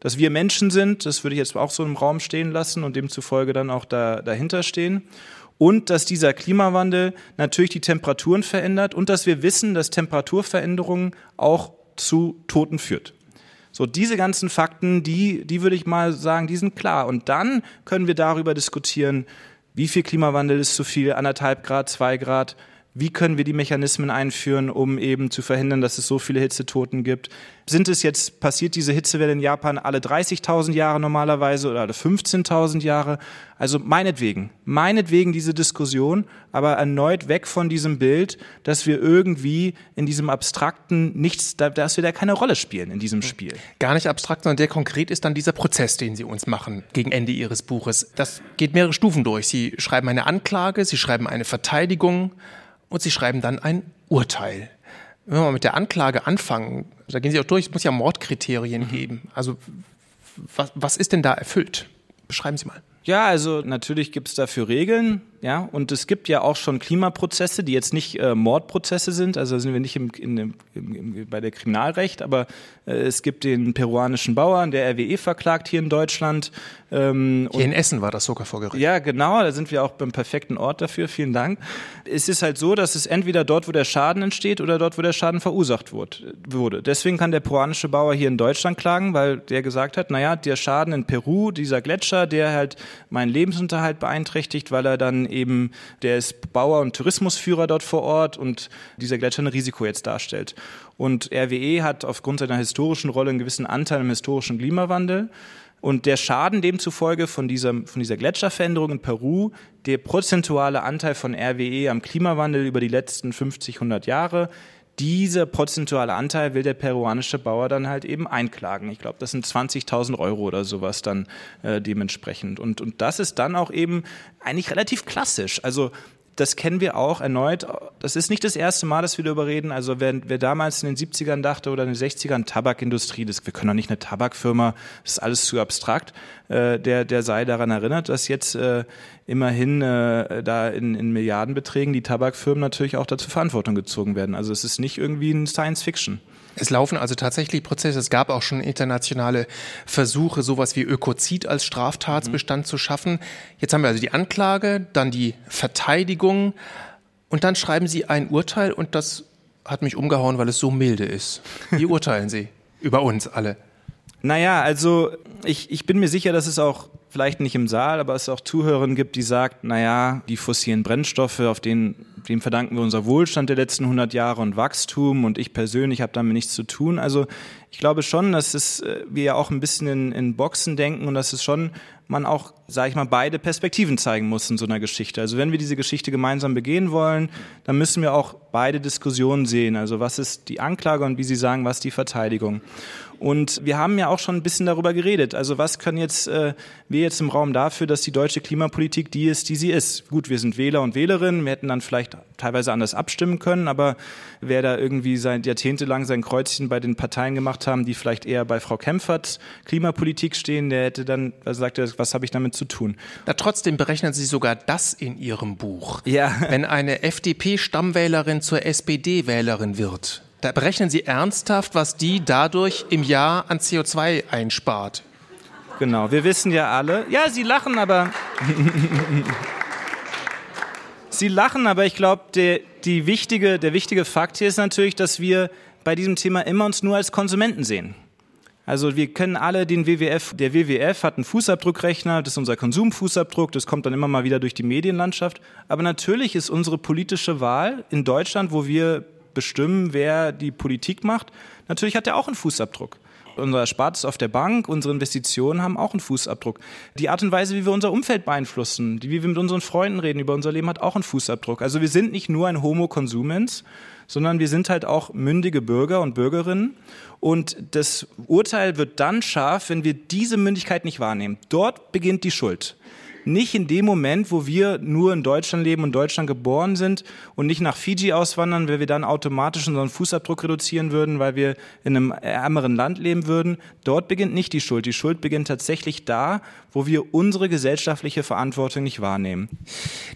dass wir Menschen sind, das würde ich jetzt auch so im Raum stehen lassen und demzufolge dann auch da, dahinter stehen. Und dass dieser Klimawandel natürlich die Temperaturen verändert und dass wir wissen, dass Temperaturveränderungen auch zu Toten führt. So, diese ganzen Fakten, die, die würde ich mal sagen, die sind klar. Und dann können wir darüber diskutieren, wie viel Klimawandel ist zu viel, anderthalb Grad, zwei Grad, wie können wir die Mechanismen einführen, um eben zu verhindern, dass es so viele Hitzetoten gibt? Sind es jetzt, passiert diese Hitzewelle in Japan alle 30.000 Jahre normalerweise oder alle 15.000 Jahre? Also meinetwegen, meinetwegen diese Diskussion, aber erneut weg von diesem Bild, dass wir irgendwie in diesem abstrakten nichts, dass wir da keine Rolle spielen in diesem Spiel. Gar nicht abstrakt, sondern der konkret ist dann dieser Prozess, den Sie uns machen gegen Ende Ihres Buches. Das geht mehrere Stufen durch. Sie schreiben eine Anklage, Sie schreiben eine Verteidigung, und sie schreiben dann ein Urteil. Wenn wir mit der Anklage anfangen, da gehen Sie auch durch, es muss ja Mordkriterien mhm. geben. Also was, was ist denn da erfüllt? Beschreiben Sie mal. Ja, also natürlich gibt es dafür Regeln. Ja, und es gibt ja auch schon Klimaprozesse, die jetzt nicht äh, Mordprozesse sind, also sind wir nicht im, in, im, im, bei der Kriminalrecht, aber äh, es gibt den peruanischen Bauern, der RWE verklagt hier in Deutschland. Ähm, hier in Essen war das sogar vor Gericht. Ja, genau, da sind wir auch beim perfekten Ort dafür, vielen Dank. Es ist halt so, dass es entweder dort, wo der Schaden entsteht oder dort, wo der Schaden verursacht wurde. Deswegen kann der peruanische Bauer hier in Deutschland klagen, weil der gesagt hat, naja, der Schaden in Peru, dieser Gletscher, der halt meinen Lebensunterhalt beeinträchtigt, weil er dann eben, der ist Bauer und Tourismusführer dort vor Ort und dieser Gletscher ein Risiko jetzt darstellt. Und RWE hat aufgrund seiner historischen Rolle einen gewissen Anteil im historischen Klimawandel. Und der Schaden demzufolge von dieser, von dieser Gletscherveränderung in Peru, der prozentuale Anteil von RWE am Klimawandel über die letzten 50, 100 Jahre, dieser prozentuale Anteil will der peruanische Bauer dann halt eben einklagen. Ich glaube, das sind 20.000 Euro oder sowas dann äh, dementsprechend. Und, und das ist dann auch eben eigentlich relativ klassisch. Also das kennen wir auch erneut. Das ist nicht das erste Mal, dass wir darüber reden. Also wer, wer damals in den 70ern dachte oder in den 60ern Tabakindustrie, das, wir können doch nicht eine Tabakfirma, das ist alles zu abstrakt, äh, der, der sei daran erinnert, dass jetzt äh, immerhin äh, da in, in Milliardenbeträgen die Tabakfirmen natürlich auch dazu Verantwortung gezogen werden. Also es ist nicht irgendwie ein Science Fiction. Es laufen also tatsächlich Prozesse. Es gab auch schon internationale Versuche, sowas wie Ökozid als Straftatsbestand mhm. zu schaffen. Jetzt haben wir also die Anklage, dann die Verteidigung und dann schreiben Sie ein Urteil und das hat mich umgehauen, weil es so milde ist. Wie [laughs] urteilen Sie über uns alle? Naja, also ich, ich bin mir sicher, dass es auch vielleicht nicht im Saal, aber es auch Zuhörerinnen gibt, die sagt, naja, die fossilen Brennstoffe, auf denen, dem verdanken wir unser Wohlstand der letzten 100 Jahre und Wachstum und ich persönlich habe damit nichts zu tun. Also ich glaube schon, dass es, äh, wir ja auch ein bisschen in, in Boxen denken und dass es schon man auch, sage ich mal, beide Perspektiven zeigen muss in so einer Geschichte. Also wenn wir diese Geschichte gemeinsam begehen wollen, dann müssen wir auch beide Diskussionen sehen. Also was ist die Anklage und wie Sie sagen, was die Verteidigung. Und wir haben ja auch schon ein bisschen darüber geredet. Also was können jetzt äh, wir jetzt im Raum dafür, dass die deutsche Klimapolitik die ist, die sie ist? Gut, wir sind Wähler und Wählerinnen. Wir hätten dann vielleicht teilweise anders abstimmen können, aber wer da irgendwie seit jahrzehntelang sein Kreuzchen bei den Parteien gemacht haben, die vielleicht eher bei Frau Kempfert Klimapolitik stehen, der hätte dann, also sagt er, was habe ich damit zu tun? Na, trotzdem berechnen Sie sogar das in Ihrem Buch. Ja. Wenn eine FDP-Stammwählerin zur SPD-Wählerin wird, da berechnen Sie ernsthaft, was die dadurch im Jahr an CO2 einspart. Genau, wir wissen ja alle. Ja, Sie lachen, aber. [laughs] Sie lachen, aber ich glaube, der, wichtige, der wichtige Fakt hier ist natürlich, dass wir bei diesem Thema immer uns nur als Konsumenten sehen. Also wir kennen alle den WWF. Der WWF hat einen Fußabdruckrechner, das ist unser Konsumfußabdruck, das kommt dann immer mal wieder durch die Medienlandschaft. Aber natürlich ist unsere politische Wahl in Deutschland, wo wir bestimmen, wer die Politik macht. Natürlich hat er auch einen Fußabdruck. Unser Erspartes auf der Bank, unsere Investitionen haben auch einen Fußabdruck. Die Art und Weise, wie wir unser Umfeld beeinflussen, wie wir mit unseren Freunden reden über unser Leben, hat auch einen Fußabdruck. Also wir sind nicht nur ein Homo consumens, sondern wir sind halt auch mündige Bürger und Bürgerinnen. Und das Urteil wird dann scharf, wenn wir diese Mündigkeit nicht wahrnehmen. Dort beginnt die Schuld nicht in dem Moment, wo wir nur in Deutschland leben und Deutschland geboren sind und nicht nach Fiji auswandern, weil wir dann automatisch unseren Fußabdruck reduzieren würden, weil wir in einem ärmeren Land leben würden. Dort beginnt nicht die Schuld. Die Schuld beginnt tatsächlich da, wo wir unsere gesellschaftliche Verantwortung nicht wahrnehmen.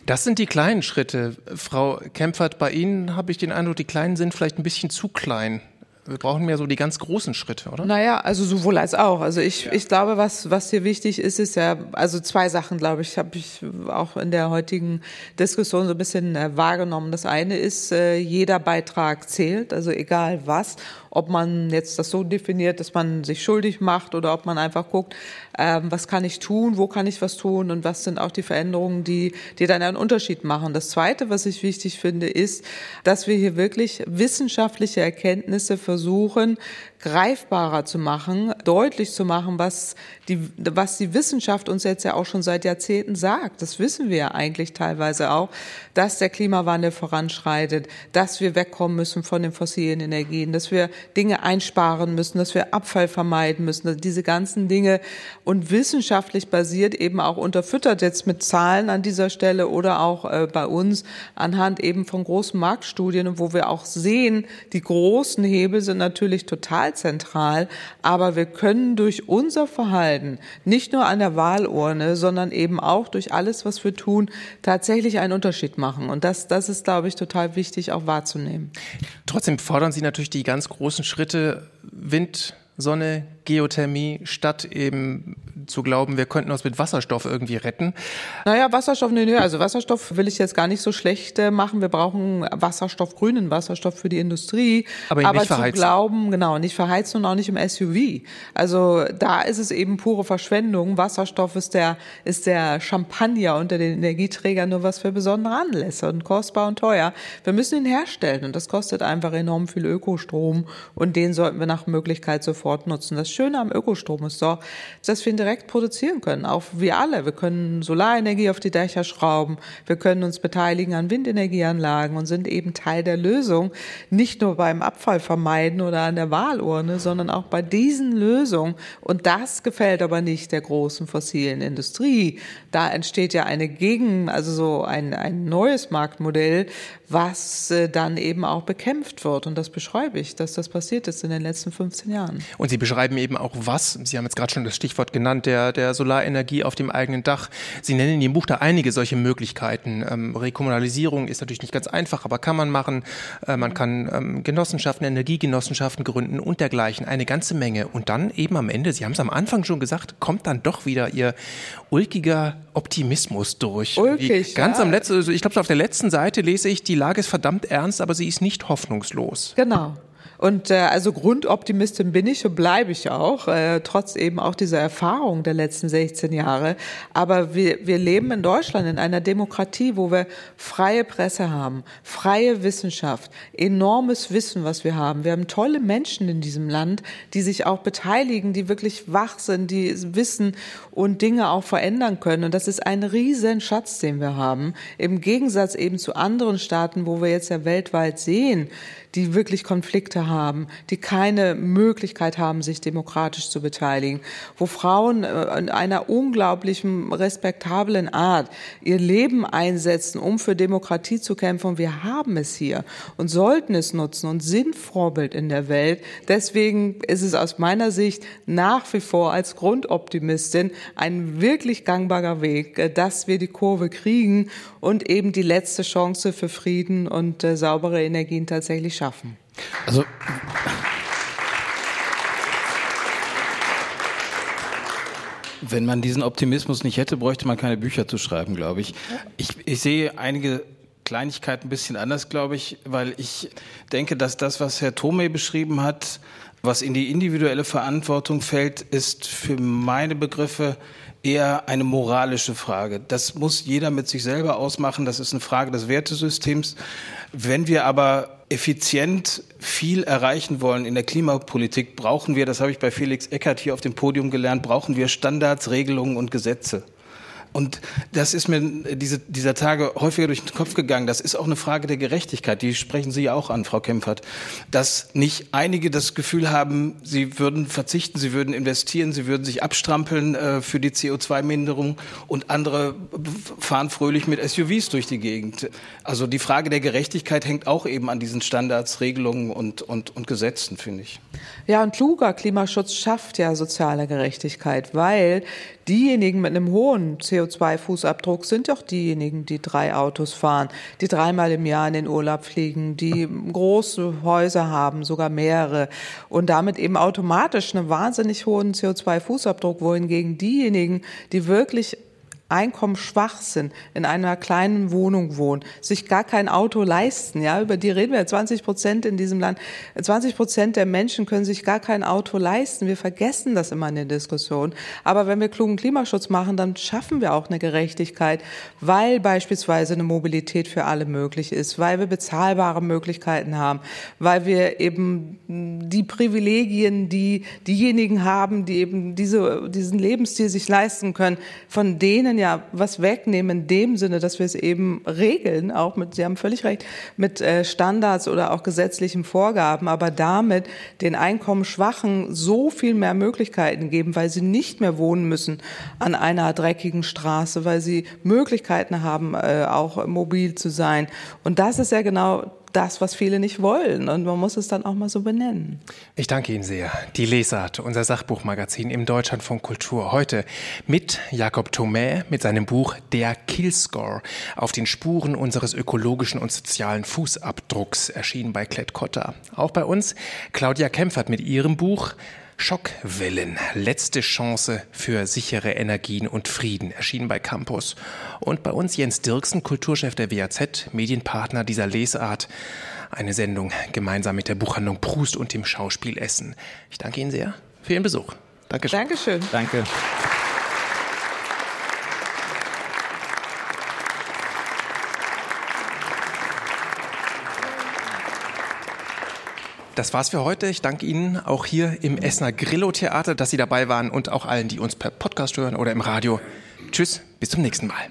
Das sind die kleinen Schritte. Frau Kempfert, bei Ihnen habe ich den Eindruck, die kleinen sind vielleicht ein bisschen zu klein. Wir brauchen mehr so die ganz großen Schritte, oder? Naja, also sowohl als auch. Also ich, ja. ich glaube, was, was hier wichtig ist, ist ja, also zwei Sachen, glaube ich, habe ich auch in der heutigen Diskussion so ein bisschen äh, wahrgenommen. Das eine ist, äh, jeder Beitrag zählt, also egal was ob man jetzt das so definiert, dass man sich schuldig macht oder ob man einfach guckt, ähm, was kann ich tun, wo kann ich was tun und was sind auch die Veränderungen, die, die dann einen Unterschied machen. Das Zweite, was ich wichtig finde, ist, dass wir hier wirklich wissenschaftliche Erkenntnisse versuchen, greifbarer zu machen, deutlich zu machen, was die, was die Wissenschaft uns jetzt ja auch schon seit Jahrzehnten sagt. Das wissen wir ja eigentlich teilweise auch, dass der Klimawandel voranschreitet, dass wir wegkommen müssen von den fossilen Energien, dass wir Dinge einsparen müssen, dass wir Abfall vermeiden müssen, diese ganzen Dinge und wissenschaftlich basiert eben auch unterfüttert jetzt mit Zahlen an dieser Stelle oder auch äh, bei uns anhand eben von großen Marktstudien, wo wir auch sehen, die großen Hebel sind natürlich total zentral, aber wir können durch unser Verhalten, nicht nur an der Wahlurne, sondern eben auch durch alles, was wir tun, tatsächlich einen Unterschied machen. Und das, das ist, glaube ich, total wichtig auch wahrzunehmen. Trotzdem fordern Sie natürlich die ganz großen Schritte Wind, Sonne, Geothermie, statt eben zu glauben, wir könnten uns mit Wasserstoff irgendwie retten. Naja, Wasserstoff, nee, nee, also Wasserstoff will ich jetzt gar nicht so schlecht äh, machen. Wir brauchen Wasserstoff, grünen Wasserstoff für die Industrie. Aber, aber nicht zu verheizen. glauben, genau, nicht verheizen und auch nicht im SUV. Also da ist es eben pure Verschwendung. Wasserstoff ist der, ist der Champagner unter den Energieträgern nur was für besondere Anlässe und kostbar und teuer. Wir müssen ihn herstellen und das kostet einfach enorm viel Ökostrom und den sollten wir nach Möglichkeit sofort nutzen. Das Schöne am Ökostrom ist doch, dass wir ihn direkt produzieren können. Auch wir alle. Wir können Solarenergie auf die Dächer schrauben. Wir können uns beteiligen an Windenergieanlagen und sind eben Teil der Lösung. Nicht nur beim Abfall vermeiden oder an der Wahlurne, sondern auch bei diesen Lösungen. Und das gefällt aber nicht der großen fossilen Industrie. Da entsteht ja eine Gegen, also so ein, ein neues Marktmodell, was äh, dann eben auch bekämpft wird. Und das beschreibe ich, dass das passiert ist in den letzten 15 Jahren. Und Sie beschreiben eben auch was. Sie haben jetzt gerade schon das Stichwort genannt, der, der Solarenergie auf dem eigenen Dach. Sie nennen in Ihrem Buch da einige solche Möglichkeiten. Ähm, Rekommunalisierung ist natürlich nicht ganz einfach, aber kann man machen. Äh, man kann ähm, Genossenschaften, Energiegenossenschaften gründen und dergleichen. Eine ganze Menge. Und dann eben am Ende, Sie haben es am Anfang schon gesagt, kommt dann doch wieder Ihr ulkiger Optimismus durch. Ulkig, ganz ja. am letzten, also ich glaube, auf der letzten Seite lese ich, die Lage ist verdammt ernst, aber sie ist nicht hoffnungslos. Genau. Und äh, also Grundoptimistin bin ich und bleibe ich auch, äh, trotz eben auch dieser Erfahrung der letzten 16 Jahre. Aber wir, wir leben in Deutschland in einer Demokratie, wo wir freie Presse haben, freie Wissenschaft, enormes Wissen, was wir haben. Wir haben tolle Menschen in diesem Land, die sich auch beteiligen, die wirklich wach sind, die wissen und Dinge auch verändern können. Und das ist ein riesen Schatz, den wir haben. Im Gegensatz eben zu anderen Staaten, wo wir jetzt ja weltweit sehen, die wirklich Konflikte haben, die keine Möglichkeit haben, sich demokratisch zu beteiligen, wo Frauen äh, in einer unglaublichen, respektablen Art ihr Leben einsetzen, um für Demokratie zu kämpfen. Und wir haben es hier und sollten es nutzen und sind Vorbild in der Welt. Deswegen ist es aus meiner Sicht nach wie vor als Grundoptimistin ein wirklich gangbarer Weg, äh, dass wir die Kurve kriegen und eben die letzte Chance für Frieden und äh, saubere Energien tatsächlich schaffen. Also wenn man diesen Optimismus nicht hätte, bräuchte man keine Bücher zu schreiben, glaube ich. ich. Ich sehe einige Kleinigkeiten ein bisschen anders, glaube ich, weil ich denke, dass das, was Herr Thome beschrieben hat, was in die individuelle Verantwortung fällt, ist für meine Begriffe eher eine moralische Frage. Das muss jeder mit sich selber ausmachen. Das ist eine Frage des Wertesystems. Wenn wir aber effizient viel erreichen wollen in der Klimapolitik, brauchen wir, das habe ich bei Felix Eckert hier auf dem Podium gelernt, brauchen wir Standards, Regelungen und Gesetze. Und das ist mir diese, dieser Tage häufiger durch den Kopf gegangen. Das ist auch eine Frage der Gerechtigkeit. Die sprechen Sie ja auch an, Frau Kempfert. Dass nicht einige das Gefühl haben, sie würden verzichten, sie würden investieren, sie würden sich abstrampeln äh, für die CO2-Minderung und andere fahren fröhlich mit SUVs durch die Gegend. Also die Frage der Gerechtigkeit hängt auch eben an diesen Standards, Regelungen und, und, und Gesetzen, finde ich. Ja, und kluger Klimaschutz schafft ja soziale Gerechtigkeit, weil diejenigen mit einem hohen CO2-Fußabdruck sind doch diejenigen, die drei Autos fahren, die dreimal im Jahr in den Urlaub fliegen, die große Häuser haben, sogar mehrere. Und damit eben automatisch einen wahnsinnig hohen CO2-Fußabdruck, wohingegen diejenigen, die wirklich einkommensschwach sind, in einer kleinen Wohnung wohnen, sich gar kein Auto leisten, ja, über die reden wir 20 Prozent in diesem Land. 20 Prozent der Menschen können sich gar kein Auto leisten. Wir vergessen das immer in der Diskussion. Aber wenn wir klugen Klimaschutz machen, dann schaffen wir auch eine Gerechtigkeit, weil beispielsweise eine Mobilität für alle möglich ist, weil wir bezahlbare Möglichkeiten haben, weil wir eben die Privilegien, die diejenigen haben, die eben diese, diesen Lebensstil sich leisten können, von denen ja was wegnehmen in dem Sinne, dass wir es eben regeln, auch mit, Sie haben völlig recht, mit äh, Standards oder auch gesetzlichen Vorgaben, aber damit den Einkommensschwachen so viel mehr Möglichkeiten geben, weil sie nicht mehr wohnen müssen an einer dreckigen Straße, weil sie Möglichkeiten haben, äh, auch mobil zu sein. Und das ist ja genau das, was viele nicht wollen. Und man muss es dann auch mal so benennen. Ich danke Ihnen sehr. Die Lesart, unser Sachbuchmagazin im Deutschlandfunk Kultur. Heute mit Jakob Thomé mit seinem Buch Der Killscore auf den Spuren unseres ökologischen und sozialen Fußabdrucks, erschienen bei Klett-Cotta. Auch bei uns Claudia Kempfert mit ihrem Buch Schockwellen, letzte Chance für sichere Energien und Frieden, erschienen bei Campus. Und bei uns Jens Dirksen, Kulturchef der WAZ, Medienpartner dieser Lesart. Eine Sendung gemeinsam mit der Buchhandlung Prust und dem Schauspiel Essen. Ich danke Ihnen sehr für Ihren Besuch. Dankeschön. Dankeschön. Danke. Das war's für heute. Ich danke Ihnen auch hier im Essener Grillo-Theater, dass Sie dabei waren und auch allen, die uns per Podcast hören oder im Radio. Tschüss, bis zum nächsten Mal.